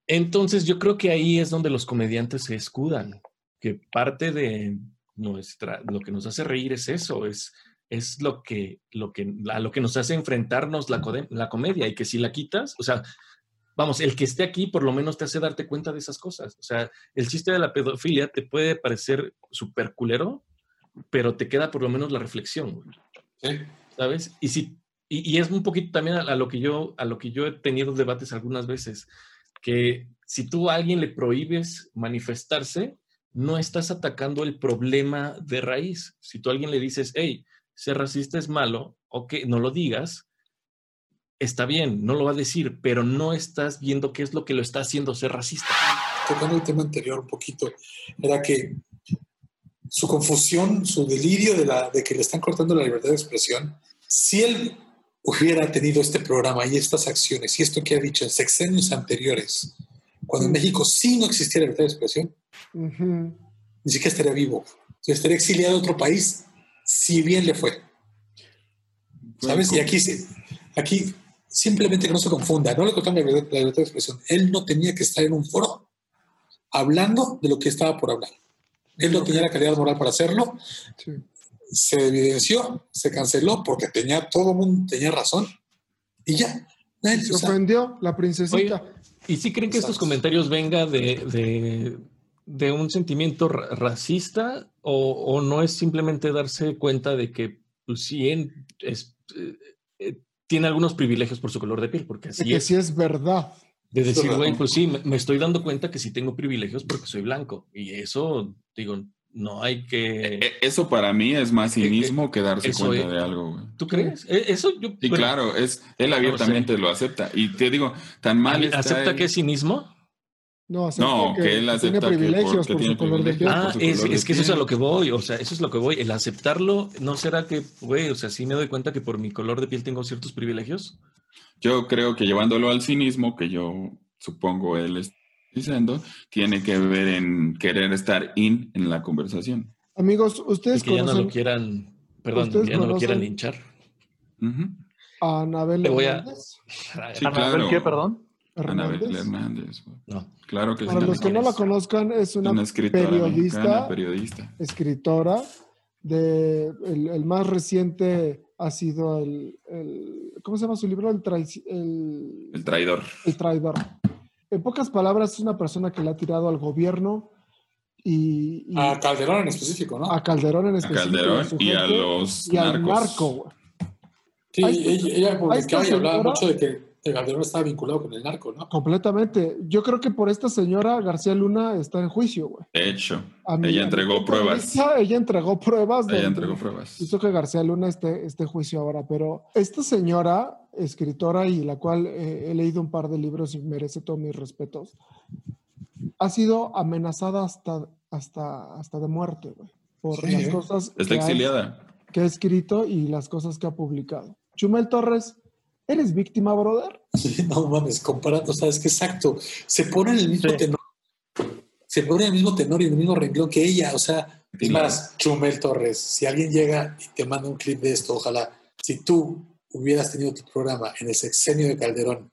Entonces yo creo que ahí es donde los comediantes se escudan, que parte de nuestra, lo que nos hace reír es eso, es, es lo, que, lo, que, a lo que nos hace enfrentarnos la, la comedia y que si la quitas, o sea, vamos, el que esté aquí por lo menos te hace darte cuenta de esas cosas. O sea, el chiste de la pedofilia te puede parecer súper culero, pero te queda por lo menos la reflexión, güey, Sí. ¿sabes? Y si, Y, y es un poquito también a, a lo que yo, a lo que yo he tenido debates algunas veces, que si tú a alguien le prohíbes manifestarse, no estás atacando el problema de raíz. Si tú a alguien le dices, hey, ser racista es malo, ok, no lo digas, está bien, no lo va a decir, pero no estás viendo qué es lo que lo está haciendo ser racista. tocando el tema anterior un poquito, era que su confusión, su delirio de, la, de que le están cortando la libertad de expresión, si él hubiera tenido este programa y estas acciones y esto que ha dicho en sexenios anteriores, cuando en México sí no existía libertad de expresión, ni siquiera estaría vivo. Entonces, estaría exiliado a otro país, si bien le fue. ¿Sabes? Y aquí, aquí simplemente que no se confunda, no le cortaron la libertad, la libertad de expresión. Él no tenía que estar en un foro hablando de lo que estaba por hablar. Él no tenía la calidad moral para hacerlo. Sí. Se evidenció, se canceló porque tenía todo el mundo tenía razón. Y ya. Nadie- Se o sea, ofendió la princesita. ¿Y si creen que estos comentarios venga de, de, de un sentimiento ra- racista o, o no es simplemente darse cuenta de que pues, sí en- es, eh, eh, tiene algunos privilegios por su color de piel? Porque así que es. sí es verdad. De decir, güey, pues sí, me, me estoy dando cuenta que sí tengo privilegios porque soy blanco. Y eso, digo, no hay que... E- Eso para mí es más cinismo que darse eso cuenta es. de algo, güey. ¿Tú crees? E- Eso yo... Y bueno, claro, es, él no abiertamente lo acepta. Y te digo, tan mal está ¿Acepta él- que es cinismo? No, que él tiene acepta que privilegios porque por tiene su color de piel. privilegios. Ah, es, de es que eso es a lo que voy, o sea, eso es lo que voy. El aceptarlo, ¿no será que, güey, o sea, sí me doy cuenta que por mi color de piel tengo ciertos privilegios? Yo creo que llevándolo al cinismo, que yo supongo él está diciendo, tiene que ver en querer estar in en la conversación. Amigos, Y ustedes que ya no lo quieran, perdón, ¿Ustedes ya no lo quieran linchar. Ujú. a Anabel Le voy a-. Sí, ¿Anabel claro. qué, perdón? Anabel Hernández. No. Claro que Para sí. los que no la conozcan, es una, Una escritora periodista, mexicana, periodista. escritora. De, el, el más reciente ha sido el, el- ¿Cómo se llama su libro? El, traici- el, El traidor. el traidor. En pocas palabras, es una persona que le ha tirado al gobierno y, y a Calderón en específico, ¿no? a Calderón en A específico. Calderón su y a los y al narcos. narco, güey. Sí, a ella, ella a publicaba y hablaba mucho de que que Calderón estaba vinculado con el narco, ¿no? Completamente. Yo creo que por esta señora García Luna está en juicio, güey. De hecho, A mi- ella entregó pruebas. ella entregó pruebas. Ella entregó pruebas. Hizo que García Luna esté, esté en juicio ahora. Pero esta señora, escritora y la cual eh, he leído un par de libros y merece todos mis respetos, ha sido amenazada hasta, hasta, hasta de muerte, güey. Por Sí, las ¿eh? cosas Está que ha, exiliada. que ha escrito y las cosas que ha publicado. Chumel Torres, ¿eres víctima, brother? Sí, no mames, comparando, ¿sabes qué? Exacto. Se pone en el mismo Sí. tenor. Se pone en el mismo tenor y en el mismo renglón que ella. O sea, es más, Chumel Torres, si alguien llega y te manda un clip de esto, ojalá, si tú hubieras tenido tu programa en el sexenio de Calderón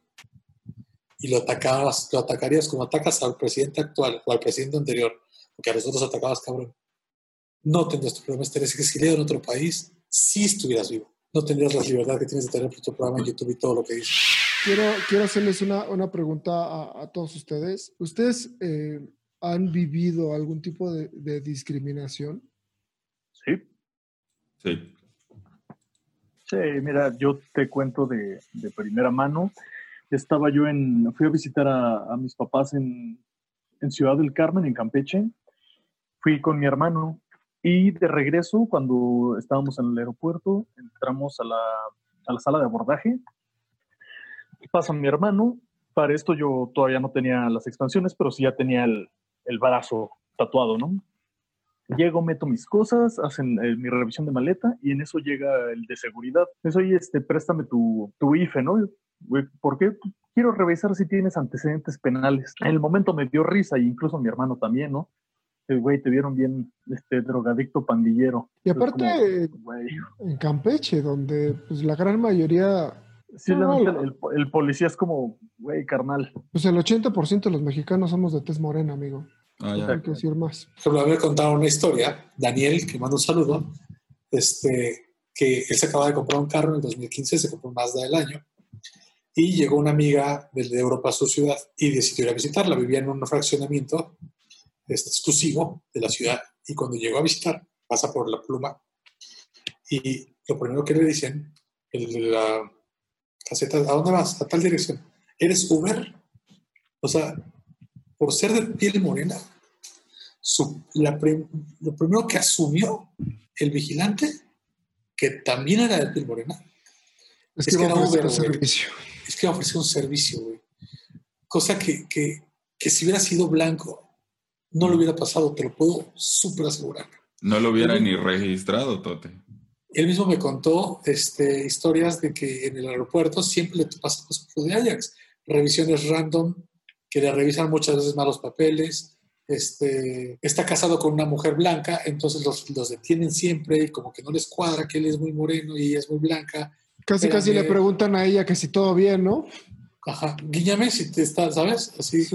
y lo atacabas, lo atacarías como atacas al presidente actual o al presidente anterior, porque a los otros atacabas, cabrón, no tendrías tu programa, estarías exiliado en otro país si estuvieras vivo. No tendrías la libertad que tienes de tener tu programa en YouTube y todo lo que dices. Quiero, quiero hacerles una, una pregunta a, a todos ustedes. ¿Ustedes eh, han vivido algún tipo de, de discriminación? Sí. Sí. Sí, mira, yo te cuento de, de primera mano. Estaba yo en, fui a visitar a, a mis papás en, en Ciudad del Carmen, en Campeche. Fui con mi hermano y de regreso, cuando estábamos en el aeropuerto, entramos a la, a la sala de abordaje. Pasa mi hermano. Para esto yo todavía no tenía las expansiones, pero sí ya tenía el, el brazo tatuado, ¿no? Llego, meto mis cosas, hacen eh, mi revisión de maleta y en eso llega el de seguridad. Eso, oye, este, préstame tu, tu IFE, ¿no? ¿Por qué? Quiero revisar si tienes antecedentes penales. En el momento me dio risa y incluso mi hermano también, ¿no? El güey, te vieron bien este drogadicto pandillero. Y aparte, como, en Campeche, donde pues, la gran mayoría, Sí, la No, el, el policía es como, güey, carnal. pues el 80% de los mexicanos somos de tez morena, amigo. Ah, No hay que decir más. Mí me contaron una historia, Daniel, que manda un saludo, este, que él se acaba de comprar un carro en el 2015, se compró un Mazda del año, y llegó una amiga del de Europa a su ciudad y decidió ir a visitarla. Vivía en un fraccionamiento este, exclusivo de la ciudad, y cuando llegó a visitar, pasa por la pluma, y lo primero que le dicen el la caseta, ¿a dónde vas? A tal dirección. ¿Eres Uber? O sea, por ser de piel morena, su- la prim- lo primero que asumió el vigilante, que también era de piel morena, Es Es que era ofrecer Uber, güey. servicio. es que ofreció un servicio, güey. Cosa que, que, que si hubiera sido blanco, no le hubiera pasado, te lo puedo súper asegurar. No lo hubiera ni registrado, Tote. Él mismo me contó este, historias de que en el aeropuerto siempre le pasa cosas de Ajax. Revisiones random, que le revisan muchas veces malos papeles. Este, está casado con una mujer blanca, entonces los, los detienen siempre y como que no les cuadra que él es muy moreno y ella es muy blanca. Casi, Pero casi le preguntan a ella que si todo bien, ¿no? Ajá, guíñame si te está, ¿sabes? Así.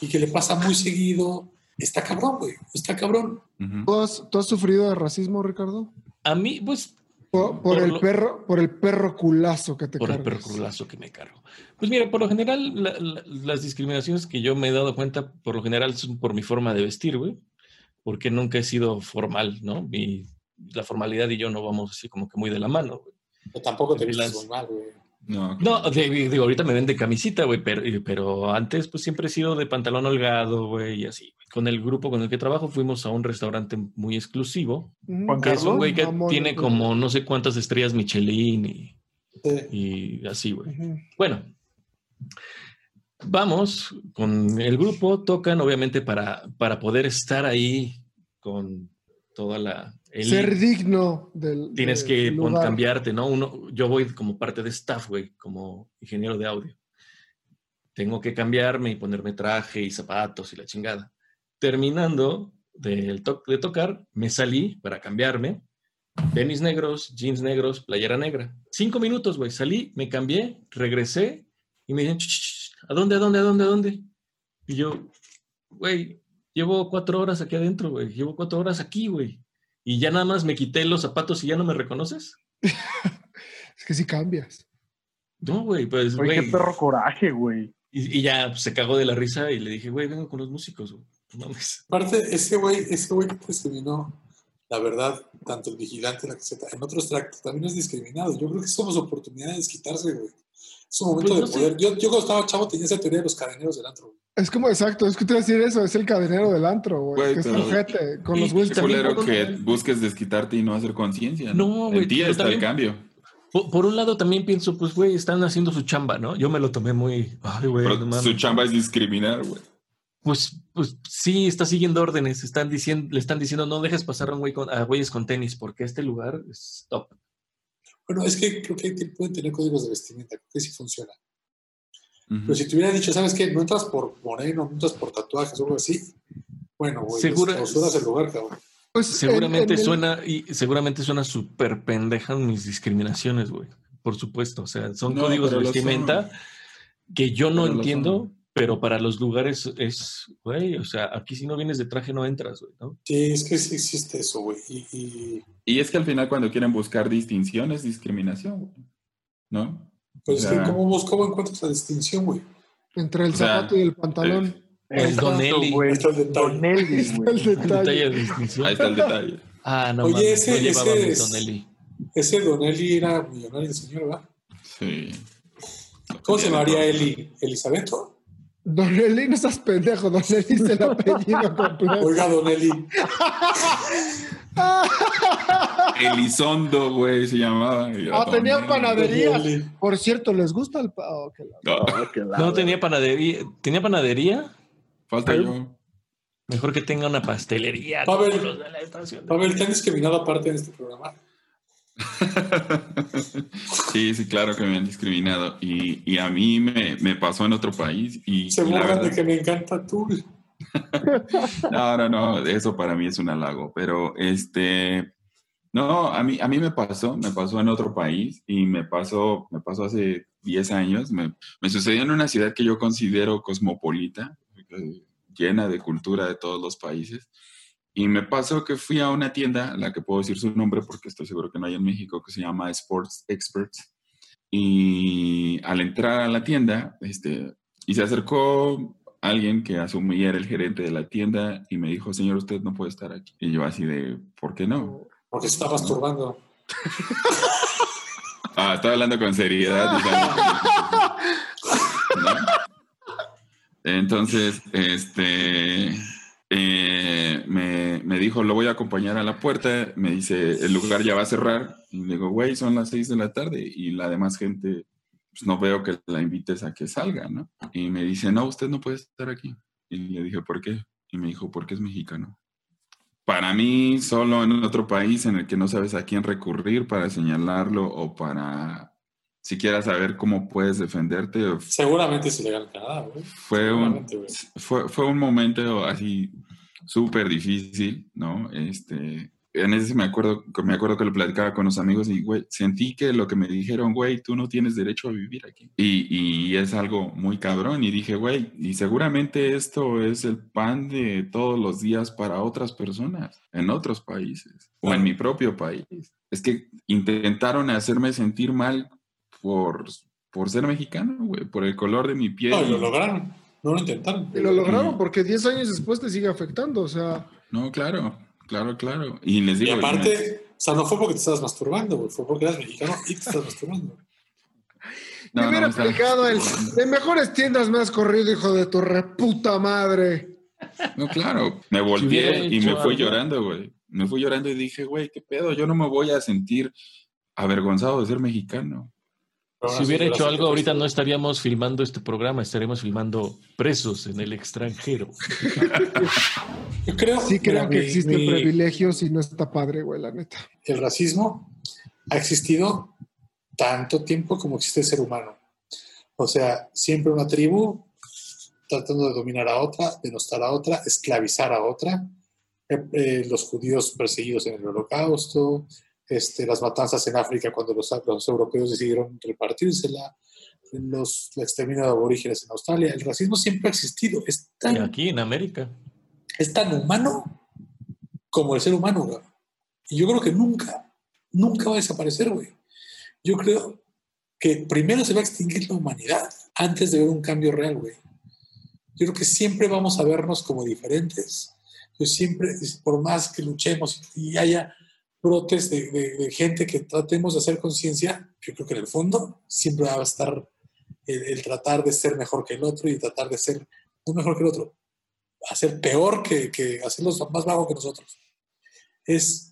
Y que le pasa muy seguido. Está cabrón, güey. Está cabrón. ¿Tú has, tú has sufrido de racismo, Ricardo? A mí, pues, Por, por Por el lo- perro, por el perro culazo que te por el cargas. perculazo que me cargo. Pues mira, por lo general, la- la- las discriminaciones que yo me he dado cuenta, por lo general, son por mi forma de vestir, güey. Porque nunca he sido formal, ¿no? Mi, la formalidad y yo no vamos así como que muy de la mano, güey. Pero tampoco te vistes las- muy mal, güey. No, No, de- digo, ahorita me ven de camisita, güey, pero, pero antes pues siempre he sido de pantalón holgado, güey, y así. Con el grupo con el que trabajo fuimos a un restaurante muy exclusivo. Juan que es un güey que tiene como no sé cuántas estrellas Michelin y, Sí. y así, güey. Bueno, vamos con el grupo, tocan obviamente para, para poder estar ahí con toda la... el- Ser digno del. tienes del que lugar. cambiarte, ¿no? Uno, yo voy como parte de staff, güey, como ingeniero de audio. Tengo que cambiarme y ponerme traje y zapatos y la chingada. Terminando del to- de tocar, me salí para cambiarme. Tenis negros, jeans negros, playera negra. Cinco minutos, güey. Salí, me cambié, regresé y me dicen, "Ch, ch, ch, ¿a dónde, a dónde, a dónde, a dónde? Y yo, güey, llevo cuatro horas aquí adentro, güey. Llevo cuatro horas aquí, güey. Y ya nada más me quité los zapatos y ya no me reconoces. Es que si cambias. No, güey, pues, Oye, güey. qué perro coraje, güey. Y, y ya pues, se cagó de la risa y le dije, güey, vengo con los músicos, güey. No mames. Aparte, ese güey, ese güey que te discriminó, la verdad, tanto el vigilante, la caseta, en otros tractos también es discriminado. Yo creo que somos oportunidad de desquitarse, güey. Es un momento Pues, no de poder. Yo, yo cuando estaba chavo tenía esa teoría de los cadeneros del antro. güey. Es como exacto, es que te iba a decir eso, es el cadenero del antro, güey. Que es pero- ojete, con Y- los Wilson. Qué culero un- que busques desquitarte y no hacer conciencia. No, güey, pero está también- el cambio. Por, por un lado también pienso, pues, güey, están haciendo su chamba, ¿no? Yo me lo tomé muy, ay, güey, no su chamba es discriminar, güey. Pues, pues sí, está siguiendo órdenes. Están diciendo, le están diciendo, no dejes pasar a, un güey con, a güeyes con tenis porque este lugar es top. Bueno, es que creo que pueden tener códigos de vestimenta, creo que sí funciona. Pero si te hubiera dicho, ¿sabes qué? No entras por moreno, no entras por tatuajes o algo así. Bueno, güey, Segura- el lugar, cabrón. Pues, Seguramente en- en el- suena, y seguramente suena súper pendejas mis discriminaciones, güey. Por supuesto. O sea, son No, códigos de vestimenta que yo no Pero entiendo, pero para los lugares es, güey, o sea, aquí si no vienes de traje no entras, güey, ¿no? Sí, es que sí existe eso, güey. Y, y, Y es que al final cuando quieren buscar distinción es discriminación, güey. ¿no? Pues O es que, ¿cómo, vos- ¿cómo encuentras la distinción, güey? Entre el O sea, zapato y el pantalón. El Exacto, Donelli. güey. Ahí está el detalle. Donelli, Es güey. el Detalle detalle. de distinción. Ahí está el detalle. Ah, no Oye, mames, ese- no llevaba ese es- Donelli. Ese Donelli era millonario el señor, ¿verdad? Sí. ¿Cómo se llamaría Eli? ¿Elisabeto? Donelli, no estás pendejo, Donelli es el apellido completo. Oiga, Donelli. Elizondo, güey, se llamaba. Ah, tenía panadería. Por cierto, ¿les gusta el... pa- oh, la- No, Ah, que la No tenía panadería. ¿Tenía panadería? falta yo. Mejor que tenga una pastelería. Pavel. los de la estación. Pavel, ¿te han discriminado aparte en este programa? sí, sí, claro que me han discriminado. Y, y a mí me, me pasó en otro país. Y, Se burlan de que me encanta tú. no, no, no, eso para mí es un halago. Pero este, no, a mí, a mí me pasó, me pasó en otro país y me pasó, me pasó hace 10 años. Me, me sucedió en una ciudad que yo considero cosmopolita, eh, llena de cultura de todos los países. Y me pasó que fui a una tienda, la que puedo decir su nombre porque estoy seguro que no hay en México, que se llama Sports Experts. Y al entrar a la tienda, este, y se acercó alguien que asumí era el gerente de la tienda y me dijo, señor, usted no puede estar aquí. Y yo así de, ¿por qué no? Porque se está masturbando. Ah, estoy hablando con seriedad. ¿no? Entonces, este, eh, me, me dijo, lo voy a acompañar a la puerta. Me dice, el lugar ya va a cerrar. Y le digo, güey, son las seis de la tarde y la demás gente, pues no veo que la invites a que salga, ¿no? Y me dice, no, usted no puede estar aquí. Y le dije, ¿por qué? Y me dijo, porque es mexicano. Para mí, solo en otro país en el que no sabes a quién recurrir para señalarlo o para siquiera saber cómo puedes defenderte. Seguramente es ilegal en Canadá, güey. Fue un, güey. fue, fue un momento así súper difícil, ¿no? Este, en ese me acuerdo, me acuerdo que lo platicaba con los amigos y, güey, sentí que lo que me dijeron, güey, tú no tienes derecho a vivir aquí. Y, y es algo muy cabrón. Y dije, güey, y seguramente esto es el pan de todos los días para otras personas en otros países o en mi propio país. Es que intentaron hacerme sentir mal por, por ser mexicano, güey, por el color de mi piel. No, y lo lograron. No lo intentaron. Y lo lograron porque 10 años después te sigue afectando, o sea. No, claro, claro, claro. Y les Y digo, aparte, o sea, no fue porque te estabas masturbando, güey. Fue porque eras mexicano y te estabas masturbando. No, me no, hubiera me está- aplicado el de mejores tiendas me has corrido, hijo de tu reputa madre. No, claro. Me volteé y me fui llorando, güey. Me fui llorando y dije, güey, ¿qué pedo? Yo no me voy a sentir avergonzado de ser mexicano. Si hubiera hecho algo, ahorita no estaríamos filmando este programa, estaríamos filmando presos en el extranjero. Yo creo Sí creo mira, que mi- existen mi- privilegios y no está padre, güey, la neta. el racismo ha existido tanto tiempo como existe el ser humano. O sea, siempre una tribu tratando de dominar a otra, denostar a otra, esclavizar a otra. Eh, eh, los judíos perseguidos en el holocausto, este, las matanzas en África cuando los, los europeos decidieron repartírsela, los, la exterminio de aborígenes en Australia. El racismo siempre ha existido. Es Y tan aquí en América. es tan humano como el ser humano, güey. Y yo creo que nunca, nunca va a desaparecer, güey. Yo creo que primero se va a extinguir la humanidad antes de ver un cambio real, güey. Yo creo que siempre vamos a vernos como diferentes. Yo siempre, por más que luchemos y haya brotes de, gente que tratemos de hacer conciencia, yo creo que en el fondo siempre va a estar el, el tratar de ser mejor que el otro y tratar de ser no mejor que el otro, hacer peor que, que hacerlos más bajo que nosotros. Es,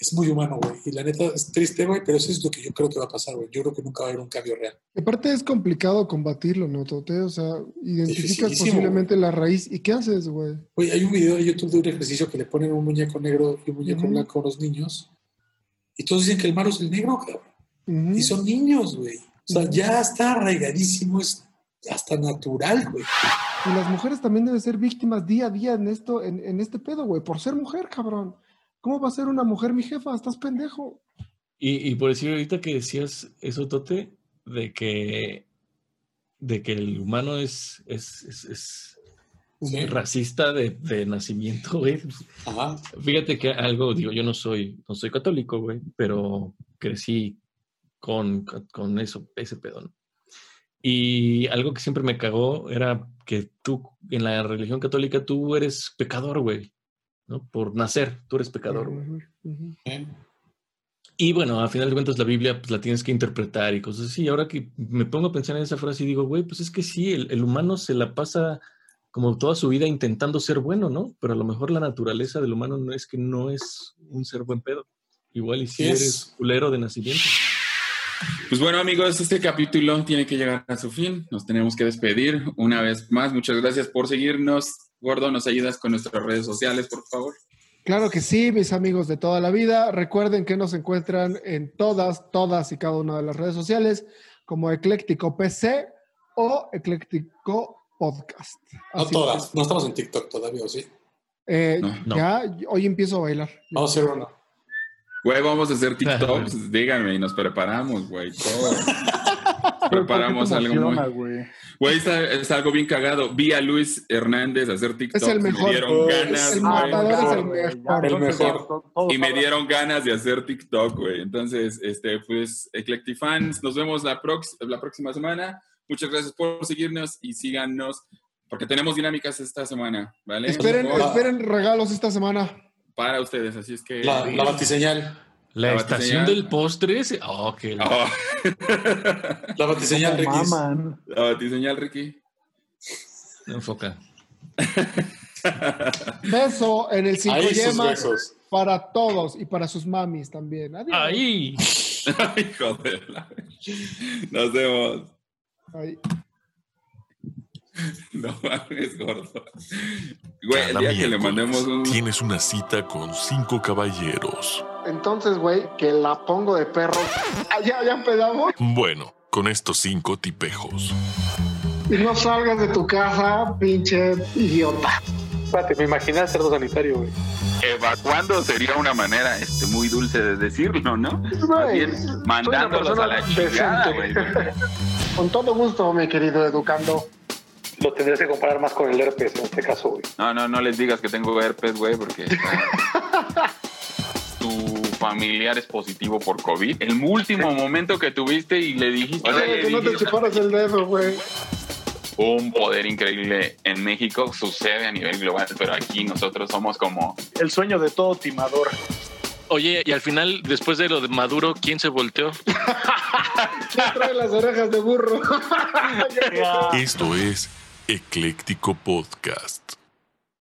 es muy humano, güey. Y la neta es triste, güey, pero eso es lo que yo creo que va a pasar, güey. Yo creo que nunca va a haber un cambio real. Y Aparte es complicado combatirlo, ¿no, Tote? O sea, identificas posiblemente la raíz. ¿Y qué haces, güey? Güey, hay un video de YouTube de un ejercicio que le ponen un muñeco negro y un muñeco blanco a los niños. Y todos dicen que el malo es el negro, cabrón. Y son niños, güey. O sea, ya está arraigadísimo, es hasta natural, güey. Y las mujeres también deben ser víctimas día a día en esto, en, en este pedo, güey, por ser mujer, cabrón. ¿Cómo va a ser una mujer mi jefa? Estás pendejo. Y, y por decir ahorita que decías eso, Tote, de que, de que el humano es, es, es, es Sí. racista de, de nacimiento, güey. Ajá. Fíjate que algo, digo, yo no soy, no soy católico, güey, pero crecí con, con eso, ese pedo, ¿no? Y algo que siempre me cagó era que tú, en la religión católica, tú eres pecador, güey, ¿no? Por nacer, tú eres pecador. ¿eh? Y bueno, a final de cuentas la Biblia pues, la tienes que interpretar y cosas así. Y ahora que me pongo a pensar en esa frase y digo, güey, pues es que sí, el, el humano se la pasa como toda su vida intentando ser bueno, ¿no? Pero a lo mejor la naturaleza del humano no es que no es un ser buen pedo. Igual y si Sí eres culero de nacimiento. Pues bueno, amigos, este capítulo tiene que llegar a su fin. Nos tenemos que despedir una vez más. Muchas gracias por seguirnos. Gordo, ¿nos ayudas con nuestras redes sociales, por favor? Claro que sí, mis amigos de toda la vida. Recuerden que nos encuentran en todas, todas y cada una de las redes sociales como Ecléctico PC o Ecléctico Podcast. No todas. es. No estamos en TikTok todavía, ¿o sí? Eh, No, no. Ya, hoy empiezo a bailar. Vamos a hacer uno. Güey, vamos a hacer TikToks. Díganme y nos preparamos, güey. Preparamos ¿Por qué te algo emociona, muy... güey? Está, está algo bien cagado. Vi a Luis Hernández hacer TikToks. Es el y me mejor. dieron ganas, el güey. matador es el mejor. El mejor. Y me dieron ganas de hacer TikTok, güey. Entonces, este, pues, Eclectifans, nos vemos la, prox la próxima semana. Muchas gracias por seguirnos y síganos, porque tenemos dinámicas esta semana, ¿vale? Esperen, esperen regalos esta semana. Para ustedes, así es que... La, la batiseñal. La, La estación del postre. se- Oh, qué la- Oh, La batiseñal Ricky. maman. la batiseñal, Ricky. enfoca. Beso en el cinco yemas para todos y para sus mamis también. Adiós. Ahí. Ay, joder. la- Nos vemos. Ay. No mames, gordo. Güey, el día que le mandemos un. Tienes una cita con cinco caballeros. Entonces, güey, que la pongo de perro. Ah, ya, empezamos. Bueno, con estos cinco tipejos. Y no salgas de tu casa, pinche idiota. Espérate, me imaginé el cerdo sanitario, güey. Evacuando sería una manera este, muy dulce de decirlo, ¿no? Más bien mandándolos a la chingada, güey. Con todo gusto, mi querido educando. Lo tendrías que comparar más con el herpes en este caso, güey. No, no, no les digas que tengo herpes, güey, porque tu familiar es positivo por COVID. El último momento que tuviste y le dijiste, o sea, que no te chuparas el dedo, güey. un poder increíble en México sucede a nivel global, pero aquí nosotros somos como El sueño de todo timador. Oye, y al final, después de lo de Maduro, ¿quién se volteó? ¿Quién trae las orejas de burro? Esto es Ecléctico Podcast.